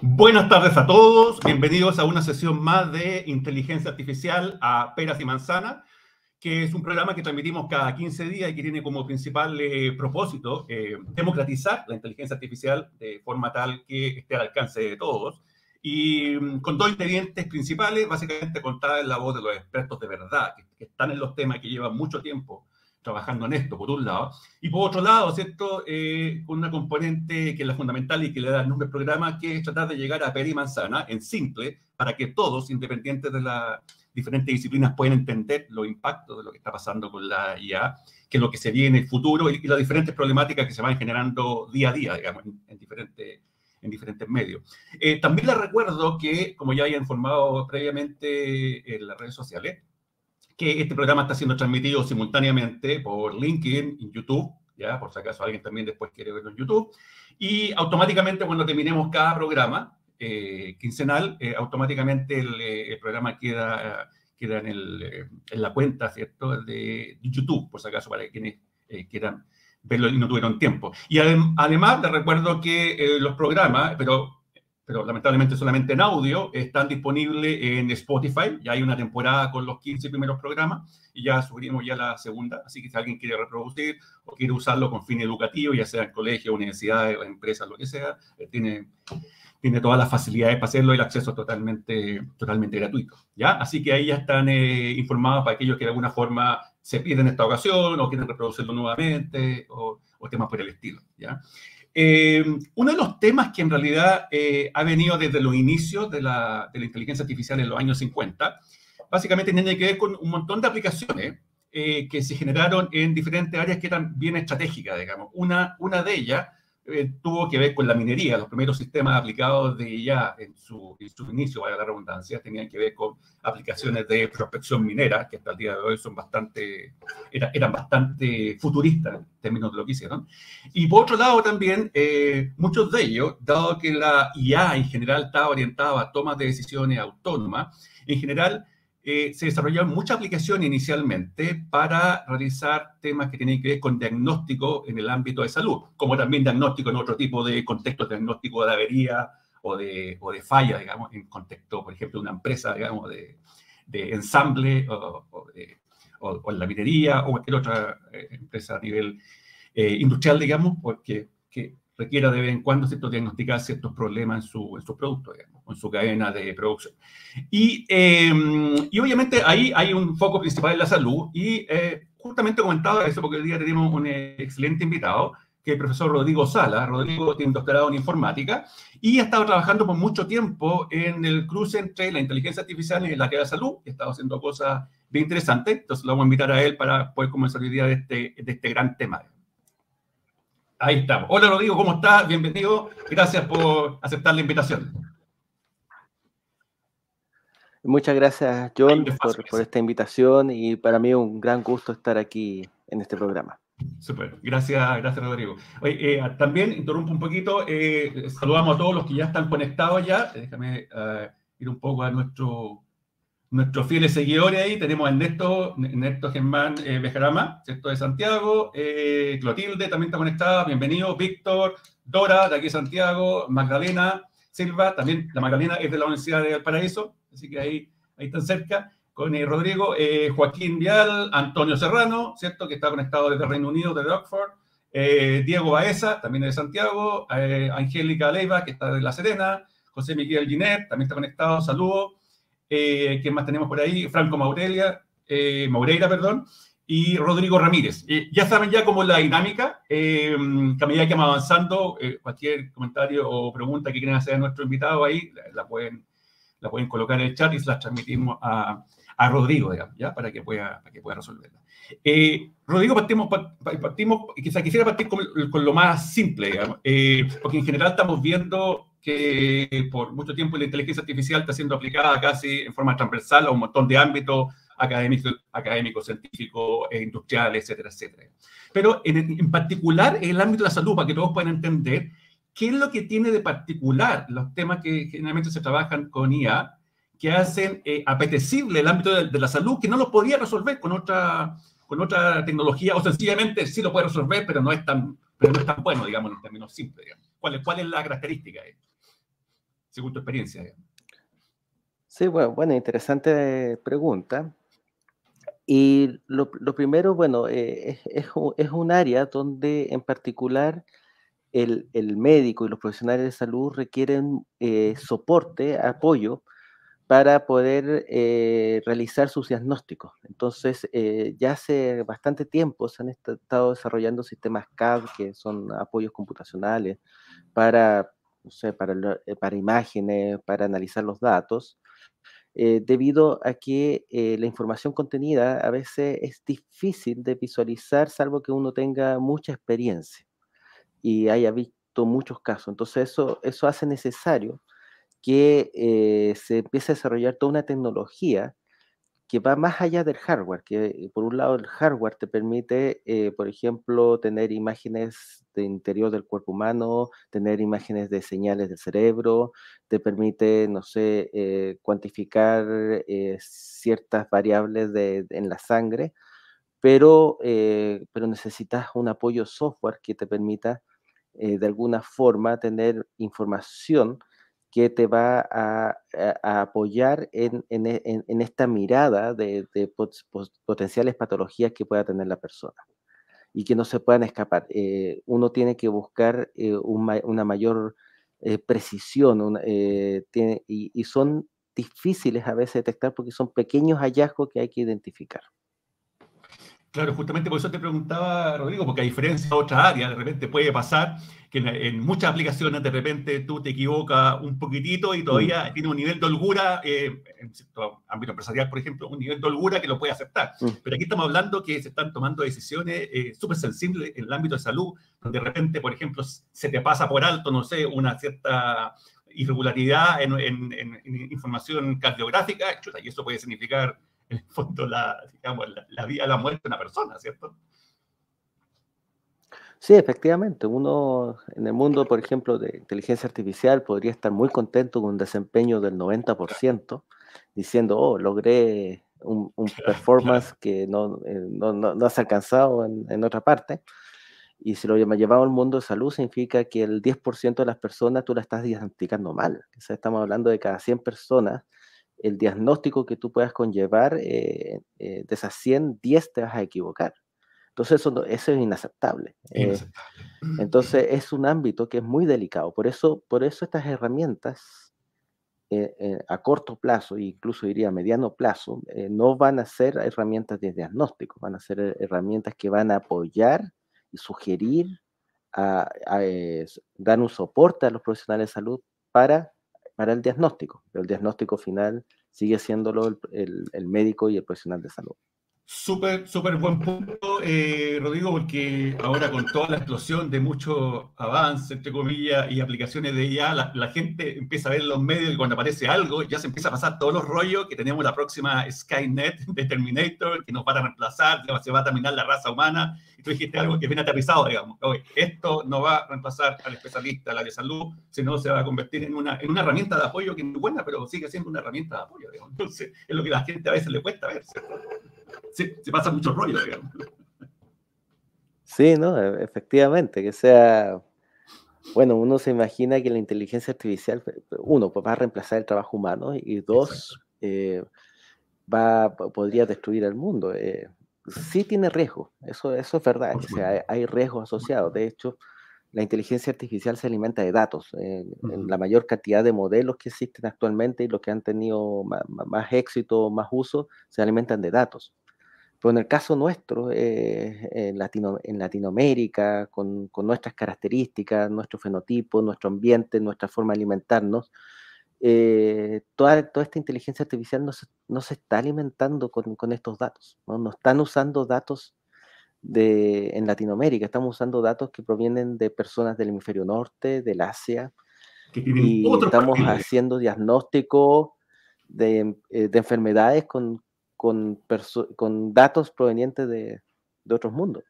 Buenas tardes a todos, bienvenidos a una sesión más de Inteligencia Artificial a Peras y Manzana, que es un programa que transmitimos cada 15 días y que tiene como principal eh, propósito eh, democratizar la inteligencia artificial de forma tal que esté al alcance de todos. Y mm, con dos ingredientes principales, básicamente contar en la voz de los expertos de verdad, que, que están en los temas que llevan mucho tiempo trabajando en esto, por un lado, y por otro lado, ¿cierto? Eh, una componente que es la fundamental y que le da el nombre al programa, que es tratar de llegar a peri y manzana, en simple, para que todos, independientes de las diferentes disciplinas, puedan entender los impactos de lo que está pasando con la IA, que es lo que se viene en el futuro y, las diferentes problemáticas que se van generando día a día, digamos, en, diferentes en diferentes medios. Eh, también les recuerdo que, como ya había informado previamente en las redes sociales, que este programa está siendo transmitido simultáneamente por LinkedIn y YouTube, ya por si acaso alguien también después quiere verlo en YouTube, y automáticamente cuando terminemos cada programa eh, quincenal, eh, automáticamente eh, el, programa queda, queda en, el, en, la cuenta, ¿cierto?, de YouTube, por si acaso para quienes quieran verlo y no tuvieron tiempo. Y además les recuerdo que los programas, pero pero lamentablemente solamente en audio, están disponibles en Spotify. Ya hay una temporada con los 15 primeros programas y ya subimos ya la segunda. Así que si alguien quiere reproducir o quiere usarlo con fin educativo, ya sea en colegio, universidades, empresas, lo que sea, eh, tiene, tiene todas las facilidades para hacerlo y el acceso es totalmente, totalmente gratuito. ¿ya? Así que ahí ya están eh, informados para aquellos que de alguna forma se piden esta ocasión o quieren reproducirlo nuevamente o, o temas por el estilo. ¿ya? Eh, uno de los temas que en realidad eh, ha venido desde los inicios de la, de la, inteligencia artificial en los años 50, básicamente tiene que ver con un montón de aplicaciones eh, que se generaron en diferentes áreas que eran bien estratégicas, digamos. Una, una de ellas eh, tuvo que ver con la minería. Los primeros sistemas aplicados de ella en su, en su inicio, vaya la redundancia, tenían que ver con aplicaciones de prospección minera, que hasta el día de hoy son bastante, eran bastante futuristas en términos de lo que hicieron. Y por otro lado también, eh, muchos de ellos, dado que la IA en general estaba orientada a tomas de decisiones autónomas, en general eh, se desarrollaron muchas aplicaciones inicialmente para realizar temas que tienen que ver con diagnóstico en el ámbito de salud, como también diagnóstico en otro tipo de contextos, diagnóstico de avería o de, o de falla, digamos, en contexto, por ejemplo, de una empresa, digamos, de, de ensamble o, o, en la minería o cualquier otra eh, empresa a nivel eh, industrial, digamos, porque que requiera de vez en cuando ¿cierto? diagnosticar ciertos problemas en, su, en sus productos, digamos, en su cadena de producción. Y, em, y, obviamente ahí hay un foco principal en la salud y eh, justamente comentaba eso porque hoy día tenemos un excelente invitado, que es el profesor Rodrigo Sala. Rodrigo tiene un doctorado en informática y ha estado trabajando por mucho tiempo en el cruce entre la inteligencia artificial y la área de salud. Ha estado haciendo cosas bien interesantes, entonces lo vamos a invitar a él para poder comenzar hoy día de este, de este gran tema. Ahí estamos. Hola Rodrigo, ¿cómo estás? Bienvenido. Gracias por aceptar la invitación. Muchas gracias, John, por, por, esta invitación y para mí un gran gusto estar aquí en este programa. Súper, gracias, gracias Rodrigo. Oye, eh, también interrumpo un poquito, eh, saludamos a todos los que ya están conectados ya. Déjame uh, ir un poco a nuestro nuestros fieles seguidores ahí, tenemos a Ernesto, Ernesto Germán eh, Bejarama, ¿cierto? De Santiago, eh, Clotilde también está conectada, bienvenido, Víctor, Dora, de aquí de Santiago, Magdalena Silva, también la Magdalena es de la Universidad de Valparaíso, así que ahí, ahí están cerca, con eh, Rodrigo, Joaquín Vial, Antonio Serrano, ¿cierto? Que está conectado desde Reino Unido, desde Oxford, Diego Baeza, también de Santiago, Angélica Leiva, que está de La Serena, José Miguel Giner, también está conectado, saludos. Eh, ¿quién más tenemos por ahí? Franco Maurelia, eh, Maureira, perdón, y Rodrigo Ramírez. Eh, ya saben ya cómo es la dinámica, eh, que a medida que vamos avanzando, eh, cualquier comentario o pregunta que quieran hacer a nuestro invitado ahí, la, la, pueden, la pueden colocar en el chat y se las transmitimos a, a Rodrigo, digamos, ¿ya? Para que pueda, para que pueda resolverla. Eh, Rodrigo, partimos, partimos, quizá quisiera partir con, con, lo más simple, digamos, eh, porque en general estamos viendo que por mucho tiempo la inteligencia artificial está siendo aplicada casi en forma transversal a un montón de ámbitos académicos, académico, científicos, e industriales, etcétera, etcétera. Pero en, en, particular en el ámbito de la salud, para que todos puedan entender qué es lo que tiene de particular los temas que generalmente se trabajan con IA, que hacen eh, apetecible el ámbito de, de, la salud, que no lo podría resolver con otra, con otra tecnología, o sencillamente sí lo puede resolver, pero no es tan, pero no es tan bueno, digamos, en términos simples. Digamos. ¿Cuál, es, ¿Cuál es la característica? Según tu experiencia. Sí, bueno, bueno, interesante pregunta. Y lo, primero, bueno, eh, es, un área donde en particular el, médico y los profesionales de salud requieren eh, soporte, apoyo para poder eh, realizar sus diagnósticos. Entonces, ya hace bastante tiempo se han estado desarrollando sistemas CAD, que son apoyos computacionales, para, no sé, para, para imágenes, para analizar los datos. Eh, debido a que eh, la información contenida a veces es difícil de visualizar, salvo que uno tenga mucha experiencia y haya visto muchos casos. Entonces eso, eso hace necesario que eh, se empiece a desarrollar toda una tecnología que va más allá del hardware, que eh, por un lado el hardware te permite, eh, por ejemplo, tener imágenes de interior del cuerpo humano, tener imágenes de señales del cerebro, te permite, no sé, eh, cuantificar ciertas variables de, en la sangre, pero, pero necesitas un apoyo software que te permita de alguna forma tener información que te va a, apoyar en, esta mirada de, potenciales patologías que pueda tener la persona y que no se puedan escapar. Eh, uno tiene que buscar eh, una mayor eh, precisión y son difíciles a veces detectar porque son pequeños hallazgos que hay que identificar. Claro, justamente por eso te preguntaba, Rodrigo, porque a diferencia de otras áreas, de repente puede pasar que en, muchas aplicaciones de repente tú te equivocas un poquitito y todavía mm. tiene un nivel de holgura, eh, en cierto ámbito empresarial, por ejemplo, un nivel de holgura que lo puede aceptar. Mm. Pero aquí estamos hablando que se están tomando decisiones eh, súper sensibles en el ámbito de salud, donde de repente, por ejemplo, se te pasa por alto, no sé, una cierta irregularidad en, en información cardiográfica, y eso puede significar en el fondo la, digamos, la, vida, la muerte de una persona, ¿cierto? Sí, efectivamente. Uno en el mundo, por ejemplo, de inteligencia artificial podría estar muy contento con un desempeño del 90%, diciendo, oh, logré un, performance que no, eh, no, no, has alcanzado en, en, otra parte. Y si lo llevamos al mundo de salud, significa que el 10% de las personas tú la estás diagnosticando mal. O sea, estamos hablando de cada 100 personas, el diagnóstico que tú puedas conllevar, eh, eh, de esas 100, 10 te vas a equivocar. Entonces eso, eso es inaceptable. Eh, entonces es un ámbito que es muy delicado. Por eso, por eso estas herramientas a corto plazo, incluso diría a mediano plazo, no van a ser herramientas de diagnóstico, van a ser herramientas que van a apoyar y sugerir, a, dar un soporte a los profesionales de salud para para el diagnóstico. el diagnóstico final sigue siéndolo el, el, médico y el profesional de salud. Súper, súper buen punto, eh, Rodrigo, porque ahora con toda la explosión de muchos avances, entre comillas, y aplicaciones de IA, la, gente empieza a ver los medios y cuando aparece algo ya se empieza a pasar todos los rollos que tenemos la próxima Skynet de Terminator, que nos va a reemplazar, se va a terminar la raza humana. Y tú dijiste algo que viene aterrizado, digamos. esto no va a reemplazar al especialista, al área de salud, sino se va a convertir en una, en una herramienta de apoyo que es muy buena, pero sigue siendo una herramienta de apoyo, digamos. Entonces, es lo que la gente a veces le cuesta ver, ¿cierto? se, pasa mucho rollo, digamos. Sí, ¿no? E, efectivamente, que sea, bueno, uno se imagina que la inteligencia artificial, uno, pues va a reemplazar el trabajo humano y dos, eh, va, podría destruir el mundo. Eh, sí tiene riesgo, eso, eso es verdad, hay, hay riesgos asociados. De hecho, la inteligencia artificial se alimenta de datos. la mayor cantidad de modelos que existen actualmente y los que han tenido más éxito, más uso, se alimentan de datos. Pero en el caso nuestro, eh, en, Latino, en, Latinoamérica, con, con, nuestras características, nuestro fenotipo, nuestro ambiente, nuestra forma de alimentarnos, eh, toda, toda esta inteligencia artificial no se, no se está alimentando con, con estos datos, ¿no? no están usando datos de, en Latinoamérica, estamos usando datos que provienen de personas del hemisferio norte, del Asia, y estamos haciendo diagnóstico de, eh, de enfermedades con, con, con datos provenientes de, de otros mundos.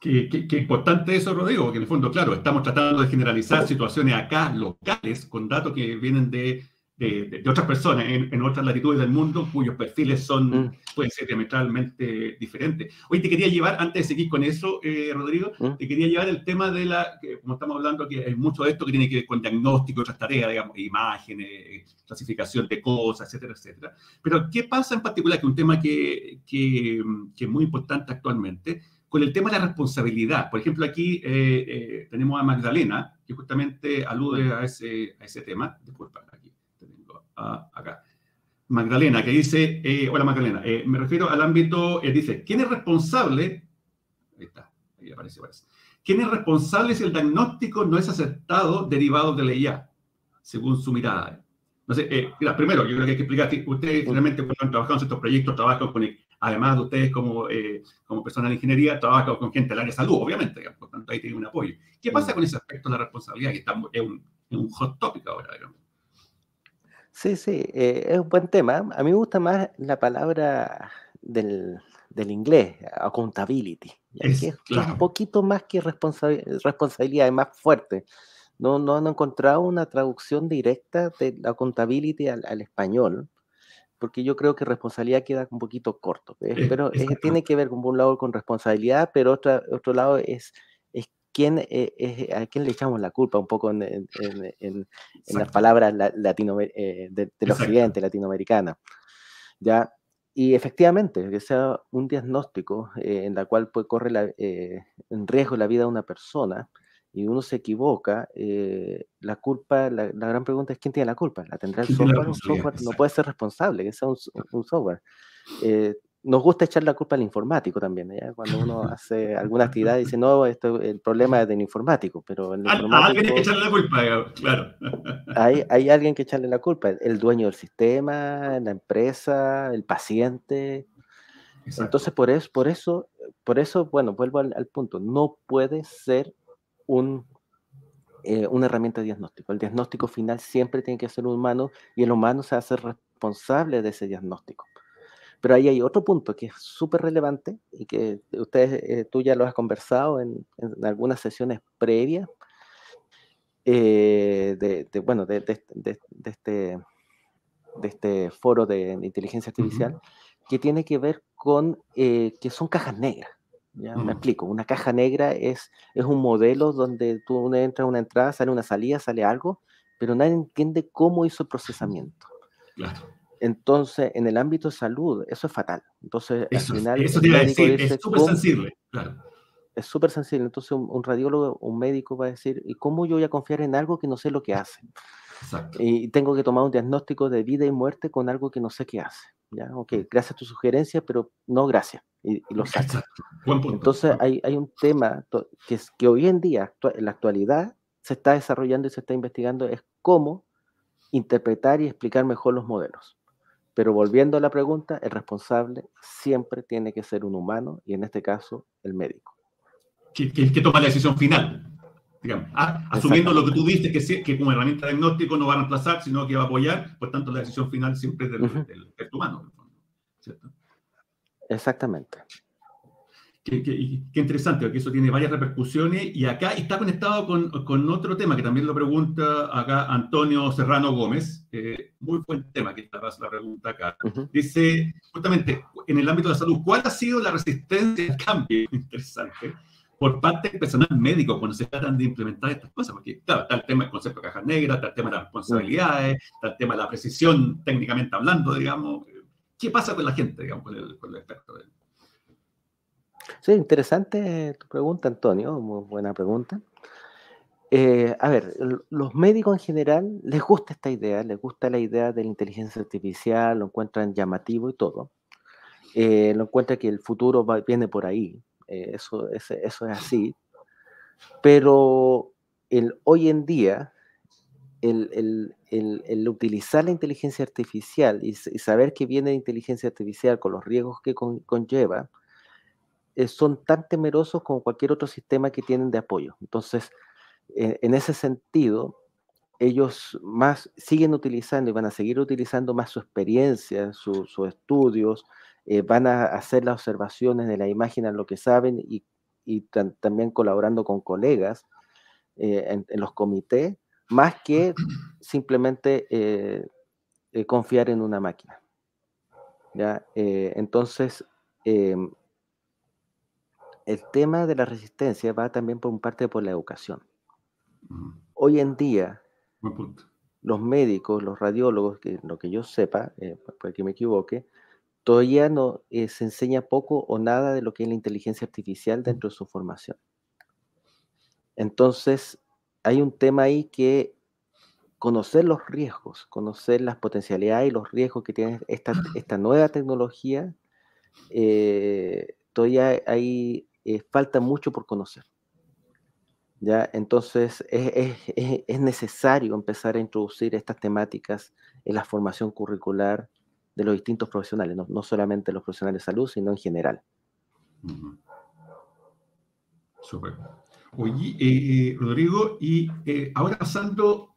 Qué, qué, importante eso, Rodrigo, porque en el fondo, claro, estamos tratando de generalizar situaciones acá locales con datos que vienen de de, otras personas en, otras latitudes del mundo cuyos perfiles son, mm. pueden ser diametralmente diferentes. Hoy te quería llevar, antes de seguir con eso, eh, Rodrigo, mm. te quería llevar el tema de la, como estamos hablando, que hay mucho de esto que tiene que ver con diagnóstico, otras tareas, digamos, imágenes, clasificación de cosas, etcétera, etcétera. Pero, ¿qué pasa en particular, que es un tema que, que, que es muy importante actualmente, con el tema de la responsabilidad. Por ejemplo, aquí eh, eh, tenemos a Magdalena, que justamente alude a ese, a ese tema. Disculpa, aquí acá. Magdalena, que dice, eh, hola Magdalena, me refiero al ámbito, dice, ¿quién es responsable? Ahí está, ahí aparece, aparece. ¿Quién es responsable si el diagnóstico no es aceptado derivado de la IA, según su mirada? No sé, primero, yo creo que hay que explicar, ustedes realmente cuando han trabajado en estos proyectos trabajan con además de ustedes como, eh, como personal de ingeniería, trabajan con gente del área de salud, obviamente, por tanto ahí tienen un apoyo. ¿Qué pasa con ese aspecto de la responsabilidad que está, es, un, un hot topic ahora? Digamos? Sí, sí, eh, es un buen tema. A mí me gusta más la palabra del, del inglés, accountability, es, que es, un poquito más que responsabilidad, es más fuerte. No, no han encontrado una traducción directa de accountability al, al español porque yo creo que responsabilidad queda un poquito corto. pero tiene que ver con un lado con responsabilidad, pero otro, otro lado es, es quién, eh, es, a quién le echamos la culpa, un poco en, en, las palabras latino, eh, de, del occidente, latinoamericana. ¿ya? Y efectivamente, que sea un diagnóstico eh, en la cual pues, corre la, en riesgo la vida de una persona, y uno se equivoca, eh, la culpa, la, gran pregunta es quién tiene la culpa. ¿La tendrá el software? Un software no puede ser responsable, que sea un, software. Eh, nos gusta echar la culpa al informático también, cuando uno hace alguna actividad y dice, no, esto, el problema es del informático, pero el alguien que echarle la culpa, claro. Hay, hay alguien que echarle la culpa, el dueño del sistema, la empresa, el paciente. Entonces, por eso, por eso, por eso, bueno, vuelvo al, al punto, no puede ser un, eh, una herramienta de diagnóstico. El diagnóstico final siempre tiene que ser humano y el humano se hace responsable de ese diagnóstico. Pero ahí hay otro punto que es súper relevante y que ustedes, eh, tú ya lo has conversado en, algunas sesiones previas eh, de, bueno, de, de, este, de este foro de, inteligencia artificial, que tiene que ver con que son cajas negras. ¿ya? Me explico, una caja negra es, es un modelo donde tú entras una entrada, sale una salida, sale algo, pero nadie entiende cómo hizo el procesamiento. Entonces, en el ámbito de salud, eso es fatal. Entonces, al final... Eso te iba a decir, es súper sensible, claro. Es súper sensible. Entonces, un, radiólogo, un médico va a decir, ¿y cómo yo voy a confiar en algo que no sé lo que hace? Y tengo que tomar un diagnóstico de vida y muerte con algo que no sé qué hace. ¿ya? Ok, gracias a tu sugerencia, pero no gracias. Y, lo saca. Entonces hay, hay, un tema que, es, que hoy en día, en la actualidad, se está desarrollando y se está investigando, es cómo interpretar y explicar mejor los modelos. Pero volviendo a la pregunta, el responsable siempre tiene que ser un humano y en este caso el médico. Que, que, toma la decisión final. Digamos, asumiendo lo que tú viste, que, que como herramienta de diagnóstico no va a reemplazar, sino que va a apoyar, por tanto la decisión final siempre es del, del humano. ¿cierto? Exactamente. Qué, interesante, porque eso tiene varias repercusiones y acá está conectado con, con otro tema que también lo pregunta acá Antonio Serrano Gómez, muy buen tema que está la pregunta acá. Dice, justamente, en el ámbito de la salud, ¿cuál ha sido la resistencia al cambio? Interesante. Por parte del personal médico cuando se tratan de implementar estas cosas, porque claro, está el tema del concepto de caja negra, está el tema de las responsabilidades, está el tema de la precisión técnicamente hablando, digamos, ¿Qué pasa con la gente, digamos, con el, con experto? Sí, interesante tu pregunta, Antonio, muy buena pregunta. Eh, a ver, los médicos en general les gusta esta idea, les gusta la idea de la inteligencia artificial, lo encuentran llamativo y todo. Eh, lo encuentran que el futuro viene por ahí, eh, eso, eso, es así. Pero el, hoy en día el, utilizar la inteligencia artificial y, saber que viene de inteligencia artificial con los riesgos que conlleva, eh, son tan temerosos como cualquier otro sistema que tienen de apoyo. Entonces, eh, en ese sentido, ellos más siguen utilizando y van a seguir utilizando más su experiencia, sus estudios, eh, van a hacer las observaciones de la imagen a lo que saben y, también colaborando con colegas en, en, los comités más que simplemente eh, confiar en una máquina. ¿ya? entonces, em, el tema de la resistencia va también por parte por la educación. Hoy en día, los médicos, los radiólogos, que lo que yo sepa, eh, puede que me equivoque, todavía no eh, se enseña poco o nada de lo que es la inteligencia artificial dentro de su formación. Entonces, hay un tema ahí que conocer los riesgos, conocer las potencialidades y los riesgos que tiene esta, esta nueva tecnología, eh, todavía hay eh, falta mucho por conocer. ¿ya? Entonces es, es, es, necesario empezar a introducir estas temáticas en la formación curricular de los distintos profesionales, no, no solamente los profesionales de salud, sino en general. Súper. Oye, eh, Rodrigo, y eh, ahora pasando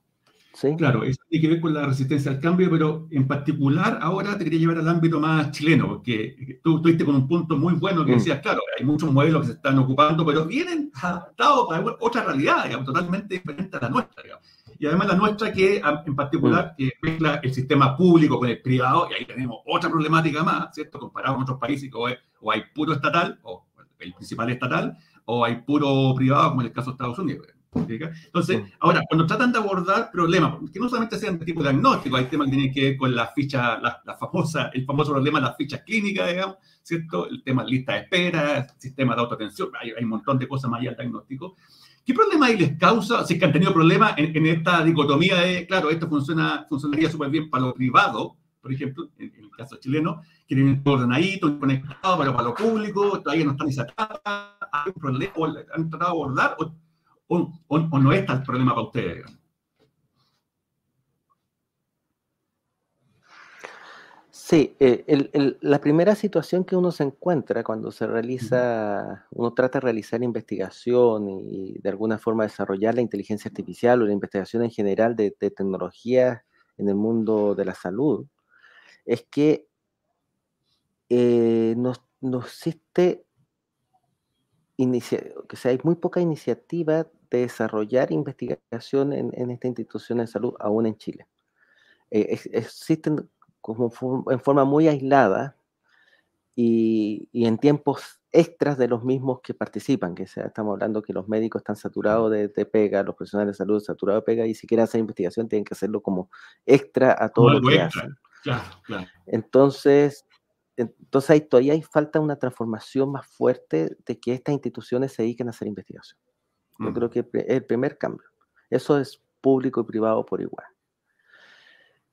Claro, eso tiene que ver con la resistencia al cambio, pero en particular ahora te quería llevar al ámbito más chileno, porque tú estuviste con un punto muy bueno que mm. decías, claro, hay muchos modelos que se están ocupando, pero vienen adaptados para otra realidad, digamos, totalmente diferente a la nuestra. Digamos. Y además la nuestra que en particular mm. mezcla el sistema público con el privado, y ahí tenemos otra problemática más, ¿cierto? Comparado con otros países, o, o hay puro estatal, o el principal estatal, o hay puro privado, como en el caso de Estados Unidos. Entonces, ahora, cuando tratan de abordar problemas, que no solamente sean de tipo diagnóstico, hay temas que tienen que ver con la ficha, la, famosa, el famoso problema de las fichas clínicas, digamos, ¿cierto? El tema de lista de espera, sistema de autoatención, hay, un montón de cosas más allá del diagnóstico. ¿Qué problema ahí les causa, si es que han tenido problemas en, esta dicotomía de, claro, esto funciona, funcionaría súper bien para lo privado, por ejemplo, en, el caso chileno, quieren todo ordenadito, conectado, pero para lo público todavía no están sacadas, hay un problema, han tratado de abordar, o, o, no es tal problema para ustedes? Sí, eh, la primera situación que uno se encuentra cuando se realiza, uno trata de realizar investigación y de alguna forma desarrollar la inteligencia artificial o la investigación en general de, tecnología en el mundo de la salud, es que eh, no, existe, que sea, hay muy poca iniciativa de desarrollar investigación en, esta institución de salud, aún en Chile. Eh, existen como en forma muy aislada y, en tiempos extras de los mismos que participan, que sea, estamos hablando que los médicos están saturados de, pega, los profesionales de salud saturados de pega, y si quieren hacer investigación tienen que hacerlo como extra a todo lo que hacen. Entonces, entonces ahí todavía hay falta una transformación más fuerte de que estas instituciones se dediquen a hacer investigación. Yo creo que es el primer cambio. Eso es público y privado por igual.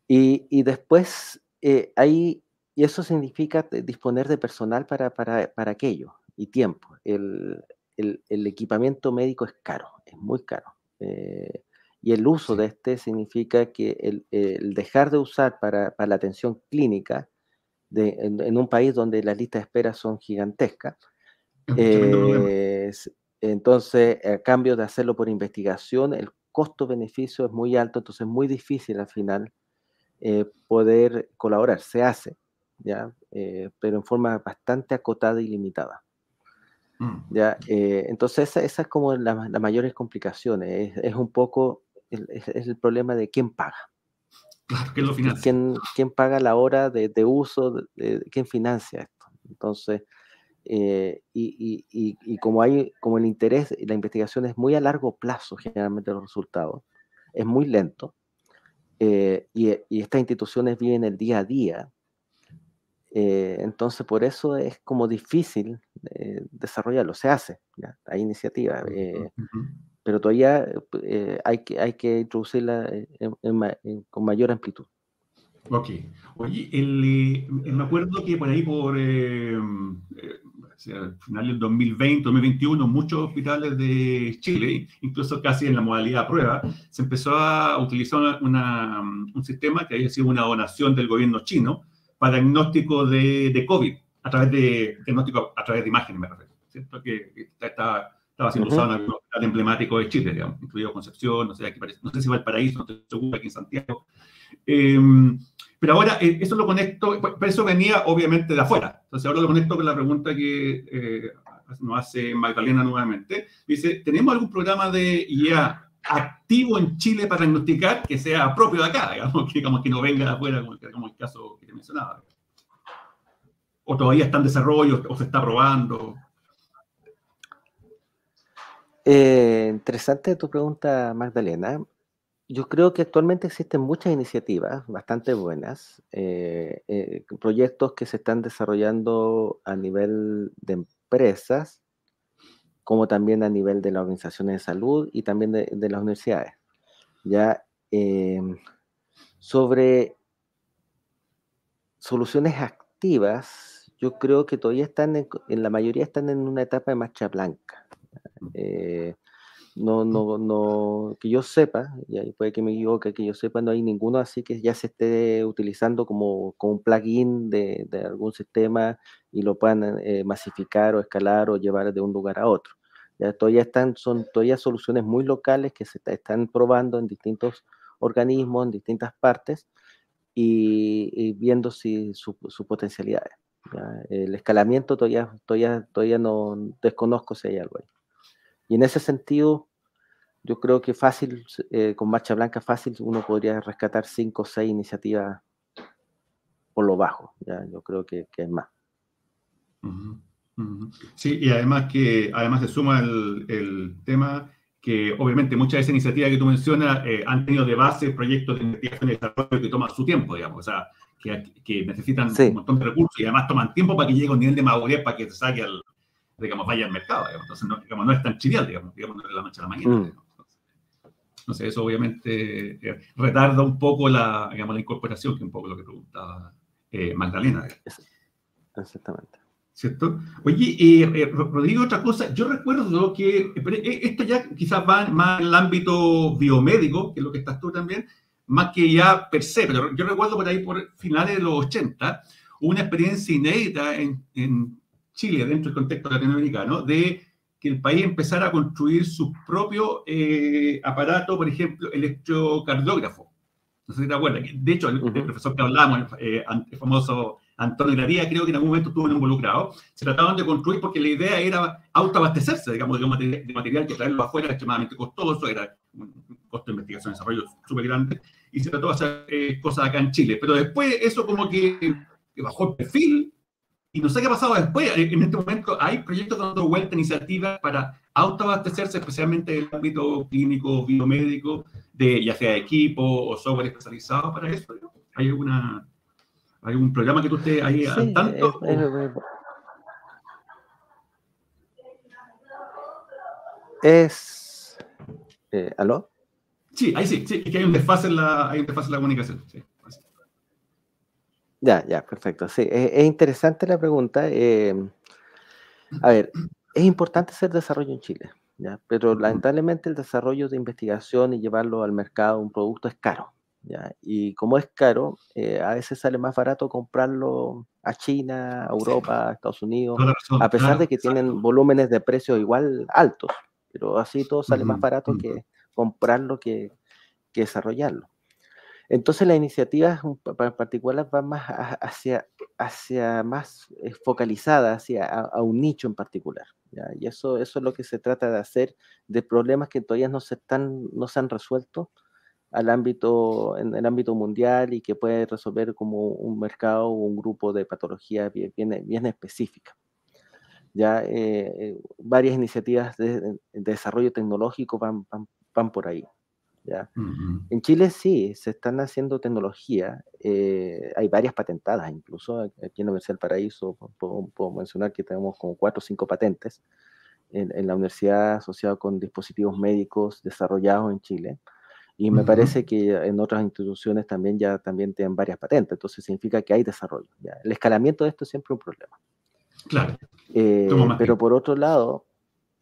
Y, y después, eh, ahí, y eso significa disponer de personal para, para, para aquello y tiempo. El, el, el, equipamiento médico es caro, es muy caro. Eh, y el uso de este significa que el, el dejar de usar para, para, la atención clínica de, en, en, un país donde las listas de espera son gigantescas, eh, entonces, a cambio de hacerlo por investigación, el costo-beneficio es muy alto, entonces es muy difícil al final eh, poder colaborar. Se hace, ¿ya? Eh, pero en forma bastante acotada y limitada. Mm. ¿ya? Eh, entonces, esa, esa, es como las la mayores complicaciones. Es, un poco el, es, el problema de quién paga. Claro, ¿quién lo financia? ¿Quién, quién paga la hora de, de uso? De, ¿Quién financia esto? Entonces, eh, y, y, y, como, hay, como el interés, la investigación es muy a largo plazo, generalmente los resultados, es muy lento, eh, y, y, estas instituciones viven el día a día, eh, entonces por eso es como difícil desarrollarlo, se hace, ¿ya? hay iniciativa, pero todavía hay, que, hay que introducirla con mayor amplitud. Ok. Oye, el, me acuerdo que por ahí, por al final del 2020, 2021, muchos hospitales de Chile, incluso casi en la modalidad prueba, se empezó a utilizar una, un sistema que había sido una donación del gobierno chino para diagnóstico de, de COVID, a través de diagnóstico a través de imágenes, me refiero. ¿cierto? Que, estaba, estaba siendo usado en algún hospital emblemático de Chile, digamos, incluido Concepción, no sé, aquí parece, no sé si va al Paraíso, no estoy seguro, aquí en Santiago. Eh, pero ahora, eh, eso lo conecto, por eso venía obviamente de afuera. Entonces ahora lo conecto con la pregunta que eh, nos hace Magdalena nuevamente. Dice, ¿tenemos algún programa de IA activo en Chile para diagnosticar que sea propio de acá, digamos, que, digamos, que no venga de afuera, como, el caso que te mencionaba. O todavía está en desarrollo, o se está probando. Eh, interesante tu pregunta, Magdalena. Yo creo que actualmente existen muchas iniciativas bastante buenas, eh, eh, proyectos que se están desarrollando a nivel de empresas, como también a nivel de las organizaciones de salud y también de, las universidades. Ya em, sobre soluciones activas, yo creo que todavía están, en, la mayoría están en una etapa de marcha blanca. Eh, no, no, no, que yo sepa, y puede que me equivoque, que yo sepa, no hay ninguno así que ya se esté utilizando como, como un plugin de, de, algún sistema y lo puedan eh, masificar o escalar o llevar de un lugar a otro. Ya todavía están, son todavía soluciones muy locales que se están probando en distintos organismos, en distintas partes y, viendo si su, su potencialidad. El escalamiento todavía, todavía, todavía no desconozco si hay algo ahí. Y en ese sentido, yo creo que fácil, eh, con marcha blanca fácil, uno podría rescatar cinco o seis iniciativas por lo bajo. ¿ya? Yo creo que, que es más. Sí, y además que además se suma el, el tema que obviamente muchas de esas iniciativas que tú mencionas eh, han tenido de base proyectos de investigación y desarrollo que toman su tiempo, digamos, o sea, que, que necesitan un montón de recursos y además toman tiempo para que llegue a un nivel de madurez para que se saque al, digamos, vaya al mercado, digamos. Entonces, no, digamos, no es tan trivial, digamos, digamos, de la noche a la mañana. Mm. Entonces, eso obviamente eh, retarda un poco la, digamos, la incorporación, que es un poco lo que preguntaba eh, Magdalena. Exactamente. ¿Cierto? Oye, eh, Rodrigo, otra cosa, yo recuerdo que, esto ya quizás va más en el ámbito biomédico, que es lo que estás tú también, más que ya per se, pero yo recuerdo por ahí por finales de los 80, una experiencia inédita en, en Chile, dentro del contexto latinoamericano, de que el país empezara a construir su propio eh, aparato, por ejemplo, electrocardiógrafo. No sé si te acuerdas. De hecho, el, profesor que hablamos, eh, el famoso Antonio Laría, creo que en algún momento estuvo involucrado, se trataban de construir porque la idea era autoabastecerse, digamos, de, material, de material que traerlo afuera era extremadamente costoso, era un costo de investigación y desarrollo súper grande, y se trató de hacer eh, cosas acá en Chile. Pero después eso como que bajó el perfil, y no sé qué ha pasado después. En este momento hay proyectos dando vuelta, iniciativas para autoabastecerse, especialmente en el ámbito clínico, biomédico, de ya sea equipo o software especializado para eso. ¿Hay alguna, un programa que tú estés ahí al tanto? Es, eh, ¿Aló? Sí, ahí sí, sí, que hay un desfase en la, hay un desfase en la comunicación. Sí. Ya, ya, perfecto. Sí, es, interesante la pregunta. Em, a ver, es importante hacer desarrollo en Chile, ¿ya? pero lamentablemente el desarrollo de investigación y llevarlo al mercado, un producto, es caro. ¿ya? Y como es caro, eh, a veces sale más barato comprarlo a China, a Europa, a Estados Unidos, a pesar de que tienen volúmenes de precio igual altos, pero así todo sale más barato que comprarlo que, que desarrollarlo. Entonces la iniciativa en particular va más hacia, hacia más eh, focalizada hacia a, un nicho en particular. Y eso, eso es lo que se trata de hacer de problemas que todavía no se, están, no se han resuelto al ámbito, en el ámbito mundial y que puede resolver como un mercado o un grupo de patologías bien, bien, específica. Ya eh, eh, varias iniciativas de, desarrollo tecnológico van, van por ahí. En Chile sí, se están haciendo tecnología, eh, hay varias patentadas incluso, aquí en la Universidad del Paraíso puedo, mencionar que tenemos como cuatro o cinco patentes en, la universidad asociada con dispositivos médicos desarrollados en Chile, y me parece que en otras instituciones también ya también tienen varias patentes, entonces significa que hay desarrollo. El escalamiento de esto es siempre un problema. Claro. Eh, pero por otro lado,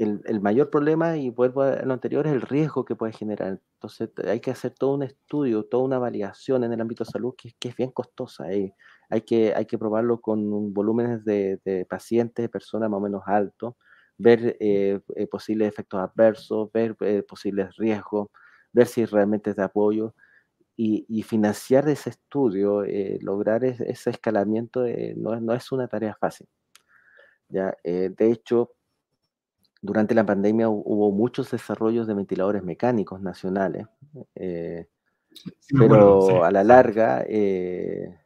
el, mayor problema, y vuelvo a lo anterior, es el riesgo que puede generar. Entonces hay que hacer todo un estudio, toda una validación en el ámbito de salud que, es bien costosa. Eh. Hay, que, hay que probarlo con volúmenes de, pacientes, de personas más o menos altos, ver eh, eh, posibles efectos adversos, ver posibles riesgos, ver si realmente es de apoyo. Y, financiar ese estudio, lograr ese, escalamiento, no, no, es una tarea fácil. ¿ya? de hecho, durante la pandemia hubo muchos desarrollos de ventiladores mecánicos nacionales, eh, pero a la larga, eh,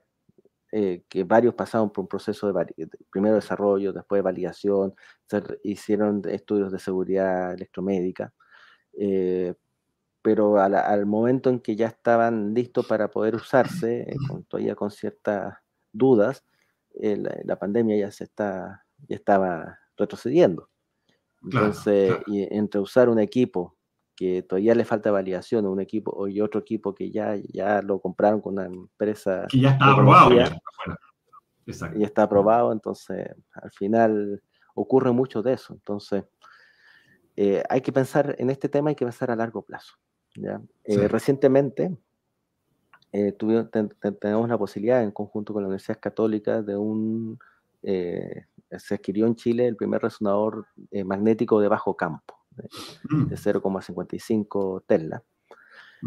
eh, que varios pasaron por un proceso de, primero desarrollo, después de validación, se hicieron estudios de seguridad electromédica, pero al momento en que ya estaban listos para poder usarse, todavía con ciertas dudas, la, la, pandemia ya se está, ya estaba retrocediendo. Entonces, Y entre usar un equipo que todavía le falta validación, un equipo y otro equipo que ya, ya lo compraron con una empresa. Que ya está aprobado. Ya, y está aprobado, entonces al final ocurre mucho de eso. Entonces, eh, hay que pensar en este tema, hay que pensar a largo plazo. ¿ya? Eh, recientemente eh, tuvimos, tenemos la posibilidad, en conjunto con la Universidad Católica, de un se adquirió en Chile el primer resonador eh, magnético de bajo campo, de, 0,55 mm. Tesla.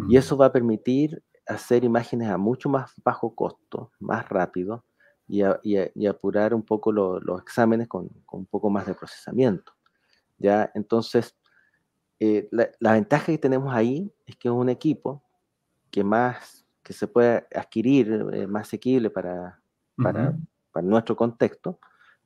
Y eso va a permitir hacer imágenes a mucho más bajo costo, más rápido, y, apurar un poco los exámenes con, un poco más de procesamiento. ¿ya? Entonces, eh, la, ventaja que tenemos ahí es que es un equipo que, más, que se puede adquirir eh, más asequible para, para, para nuestro contexto,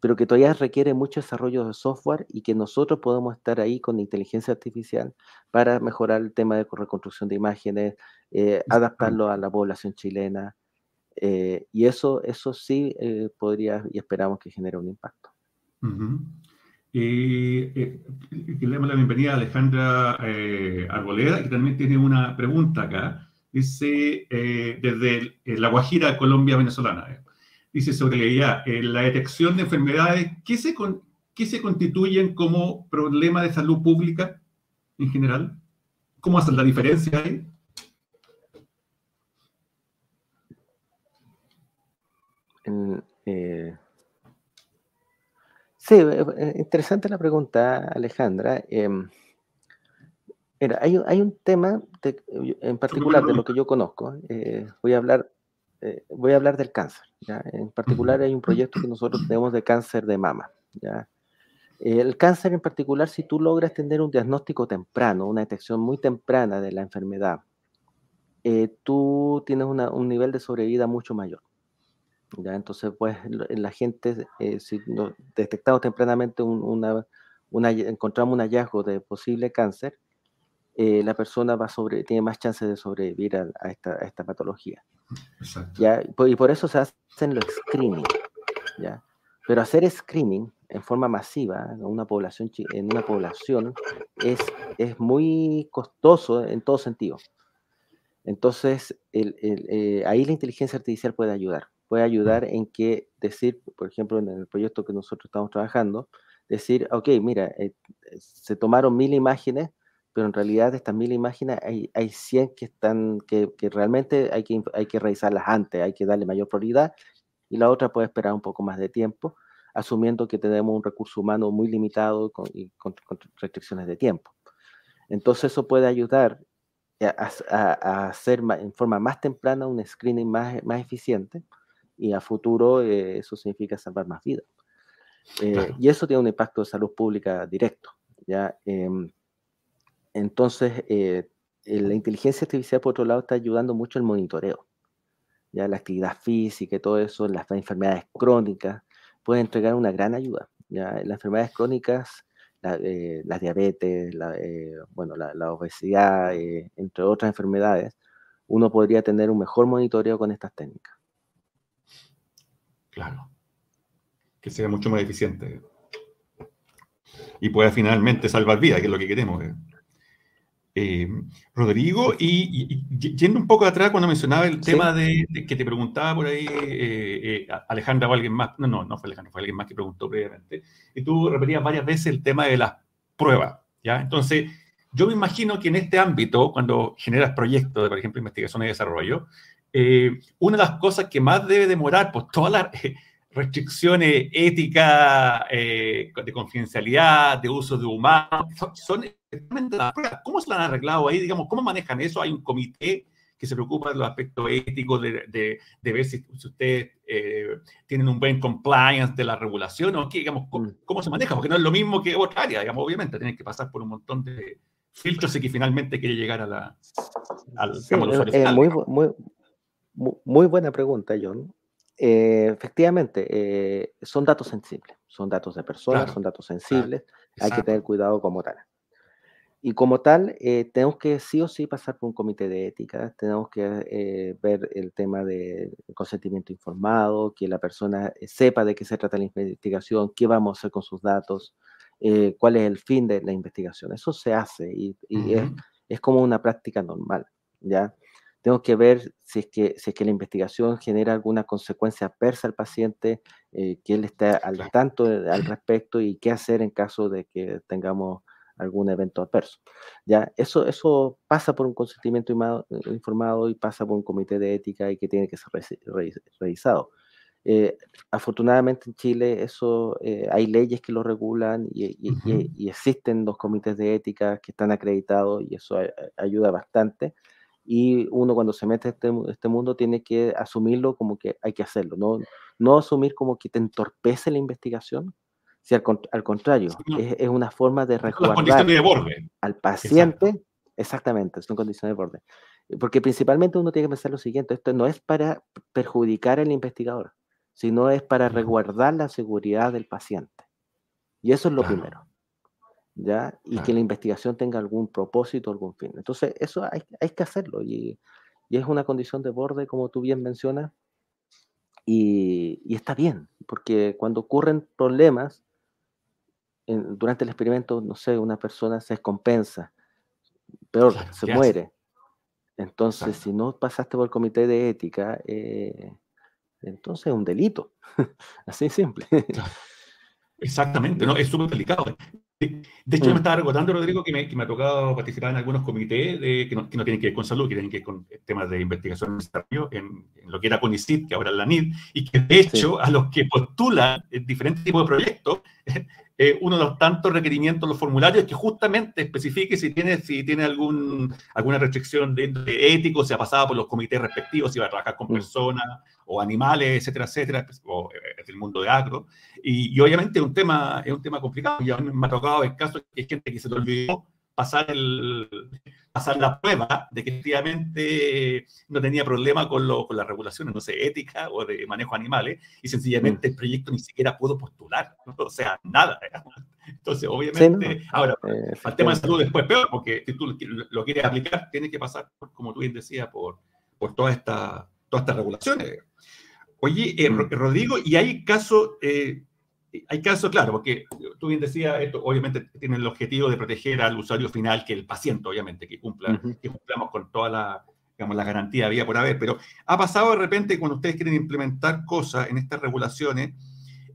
pero que todavía requiere mucho desarrollo de software y que nosotros podemos estar ahí con inteligencia artificial para mejorar el tema de reconstrucción de imágenes, eh, adaptarlo a la población chilena. Eh, y eso, eso sí eh, podría y esperamos que genere un impacto. y le damos la bienvenida a Alejandra Arboleda, que también tiene una pregunta acá. Dice, desde La Guajira, Colombia, venezolana dice sobre ella, eh, la detección de enfermedades, ¿qué se, ¿qué se constituyen como problema de salud pública en general? ¿Cómo hacen la diferencia ahí? Eh, sí, eh, interesante la pregunta, Alejandra. Em, mira, hay, hay, un tema en particular de lo que yo conozco. voy a hablar eh, voy a hablar del cáncer. En particular hay un proyecto que nosotros tenemos de cáncer de mama. ¿ya? El cáncer en particular, si tú logras tener un diagnóstico temprano, una detección muy temprana de la enfermedad, eh, tú tienes un nivel de sobrevida mucho mayor. ¿ya? Entonces, pues la gente, eh, si detectamos tempranamente una, encontramos un hallazgo de posible cáncer, eh, la persona va sobre, tiene más chances de sobrevivir a, esta, patología. ¿ya? Y por eso se hacen los screening. ¿ya? Pero hacer screening en forma masiva en una población, en una población es, es muy costoso en todo sentido. Entonces, eh, ahí la inteligencia artificial puede ayudar. Puede ayudar en que decir, por ejemplo, en el proyecto que nosotros estamos trabajando, decir, ok, mira, eh, se tomaron mil imágenes pero en realidad de estas mil imágenes hay, hay 100 que, están, que, que, realmente hay que, hay que revisarlas antes, hay que darle mayor prioridad y la otra puede esperar un poco más de tiempo, asumiendo que tenemos un recurso humano muy limitado con, y con, restricciones de tiempo. Entonces eso puede ayudar a, a, hacer en forma más temprana un screening más, más eficiente y a futuro eh, eso significa salvar más vidas. Eh, y eso tiene un impacto de salud pública directo. ¿ya? Em, entonces, eh, eh, la inteligencia artificial, por otro lado, está ayudando mucho el monitoreo. Ya la actividad física y todo eso, las enfermedades crónicas, puede entregar una gran ayuda. ¿ya? Las enfermedades crónicas, la, eh, diabetes, la, bueno, la, obesidad, entre otras enfermedades, uno podría tener un mejor monitoreo con estas técnicas. Claro. Que sea mucho más eficiente. Y pueda finalmente salvar vidas, que es lo que queremos. Eh, Rodrigo, y, yendo un poco atrás cuando mencionaba el tema de, que te preguntaba por ahí eh, eh, Alejandra o alguien más, no, no, no fue Alejandra, fue alguien más que preguntó previamente, y tú repetías varias veces el tema de las pruebas, ¿ya? Entonces, yo me imagino que en este ámbito, cuando generas proyectos de, por ejemplo, investigación y desarrollo, una de las cosas que más debe demorar, pues todas las restricciones éticas, de confidencialidad, de uso de humanos, son, ¿Cómo se lo han arreglado ahí? Digamos, ¿cómo manejan eso? ¿Hay un comité que se preocupa de los aspectos éticos, de, de, ver si, ustedes eh, tienen un buen compliance de la regulación o qué, digamos, mm. cómo, se maneja, porque no es lo mismo que otra área, digamos, obviamente, tienen que pasar por un montón de filtros y que finalmente quiere llegar a la, sí, muy, muy, muy, buena pregunta, John. Eh, efectivamente, eh, son datos sensibles, son datos de personas, son datos sensibles, hay que tener cuidado como tal. Y como tal, eh, tenemos que sí o sí pasar por un comité de ética, tenemos que eh, ver el tema del consentimiento informado, que la persona eh, sepa de qué se trata la investigación, qué vamos a hacer con sus datos, cuál es el fin de la investigación. Eso se hace y, es, es, como una práctica normal, ¿ya? Tenemos que ver si es que, si es que la investigación genera alguna consecuencia adversa al paciente, que él esté al tanto al respecto y qué hacer en caso de que tengamos algún evento adverso. ¿ya? Eso, eso pasa por un consentimiento informado y pasa por un comité de ética y que tiene que ser revisado. Eh, afortunadamente en Chile eso eh, hay leyes que lo regulan y, y, existen dos comités de ética que están acreditados y eso ayuda bastante. Y uno cuando se mete a este, este, mundo tiene que asumirlo como que hay que hacerlo, no, no asumir como que te entorpece la investigación, si al, contrario, es, una forma de resguardar al paciente. Exactamente, son condiciones de borde. Porque principalmente uno tiene que pensar lo siguiente, esto no es para perjudicar al investigador, sino es para resguardar la seguridad del paciente. Y eso es lo primero. ¿Ya? Y que la investigación tenga algún propósito, algún fin. Entonces, eso hay, hay que hacerlo. Y, y, es una condición de borde, como tú bien mencionas, y, y está bien, porque cuando ocurren problemas, durante el experimento, no sé, una persona se descompensa, peor, se muere. Entonces, si no pasaste por el comité de ética, eh, entonces es un delito. Así simple. Exactamente, ¿no? es súper delicado. De hecho, me mm. estaba recordando, Rodrigo, que me, que me, ha tocado participar en algunos comités de, que, no, que, no, tienen que ver con salud, que tienen que ver con temas de investigación en, en lo que era CONICIT, que ahora es la NID, y que de hecho a los que postulan diferentes tipos de proyectos, eh, uno de los tantos requerimientos, los formularios, que justamente especifique si tiene, si tiene algún, alguna restricción de, ético, si ha pasado por los comités respectivos, si va a trabajar con mm. personas o animales, etcétera, etcétera, o eh, el mundo de agro. Y, obviamente es un tema, es un tema complicado. Ya me ha tocado el caso que hay gente que se te olvidó pasar, el, pasar la prueba de que efectivamente no tenía problema con, lo, con las regulaciones, no sé, ética o de manejo de animales, y sencillamente el proyecto ni siquiera pudo postular, o sea, nada. Entonces, obviamente, ahora, eh, al tema de salud después peor, porque si tú lo quieres aplicar, tienes que pasar, como tú bien decías, por, por todas esta, todas estas regulaciones. Oye, eh, mm. Rodrigo, y hay casos... Eh, hay casos, claro, porque tú bien decías, esto obviamente tiene el objetivo de proteger al usuario final, que el paciente, obviamente, que cumpla, que cumplamos con toda la, digamos, la garantía había por haber, pero ha pasado de repente cuando ustedes quieren implementar cosas en estas regulaciones,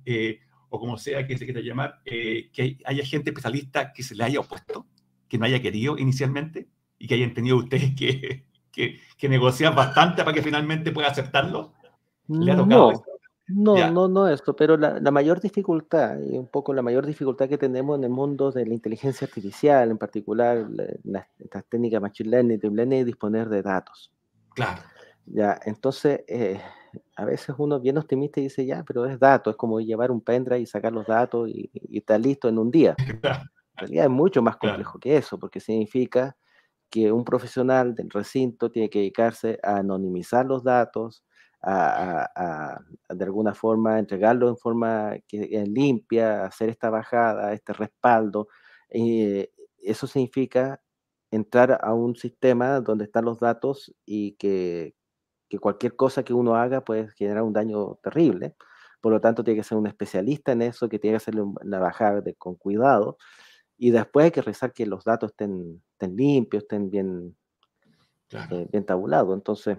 eh, o como sea que se quiera llamar, eh, que haya gente especialista que se le haya opuesto, que no haya querido inicialmente, y que hayan tenido ustedes que, que, que negociar bastante para que finalmente pueda aceptarlo. ¿Le ha tocado no. No, no, no esto, pero la, mayor dificultad, y un poco la mayor dificultad que tenemos en el mundo de la inteligencia artificial, en particular las, técnicas machine learning, deep learning, es disponer de datos. Claro. Ya, entonces, eh, a veces uno bien optimista y dice, ya, pero es dato, es como llevar un pendrive y sacar los datos y, está listo en un día. En realidad es mucho más complejo que eso, porque significa que un profesional del recinto tiene que dedicarse a anonimizar los datos, a, de alguna forma entregarlo en forma que, es limpia, hacer esta bajada, este respaldo. Eh, eso significa entrar a un sistema donde están los datos y que, que, cualquier cosa que uno haga puede generar un daño terrible. Por lo tanto, tiene que ser un especialista en eso, que tiene que hacerle la bajada de, con cuidado. Y después hay que rezar que los datos estén, estén limpios, estén bien, eh, bien tabulados. Entonces,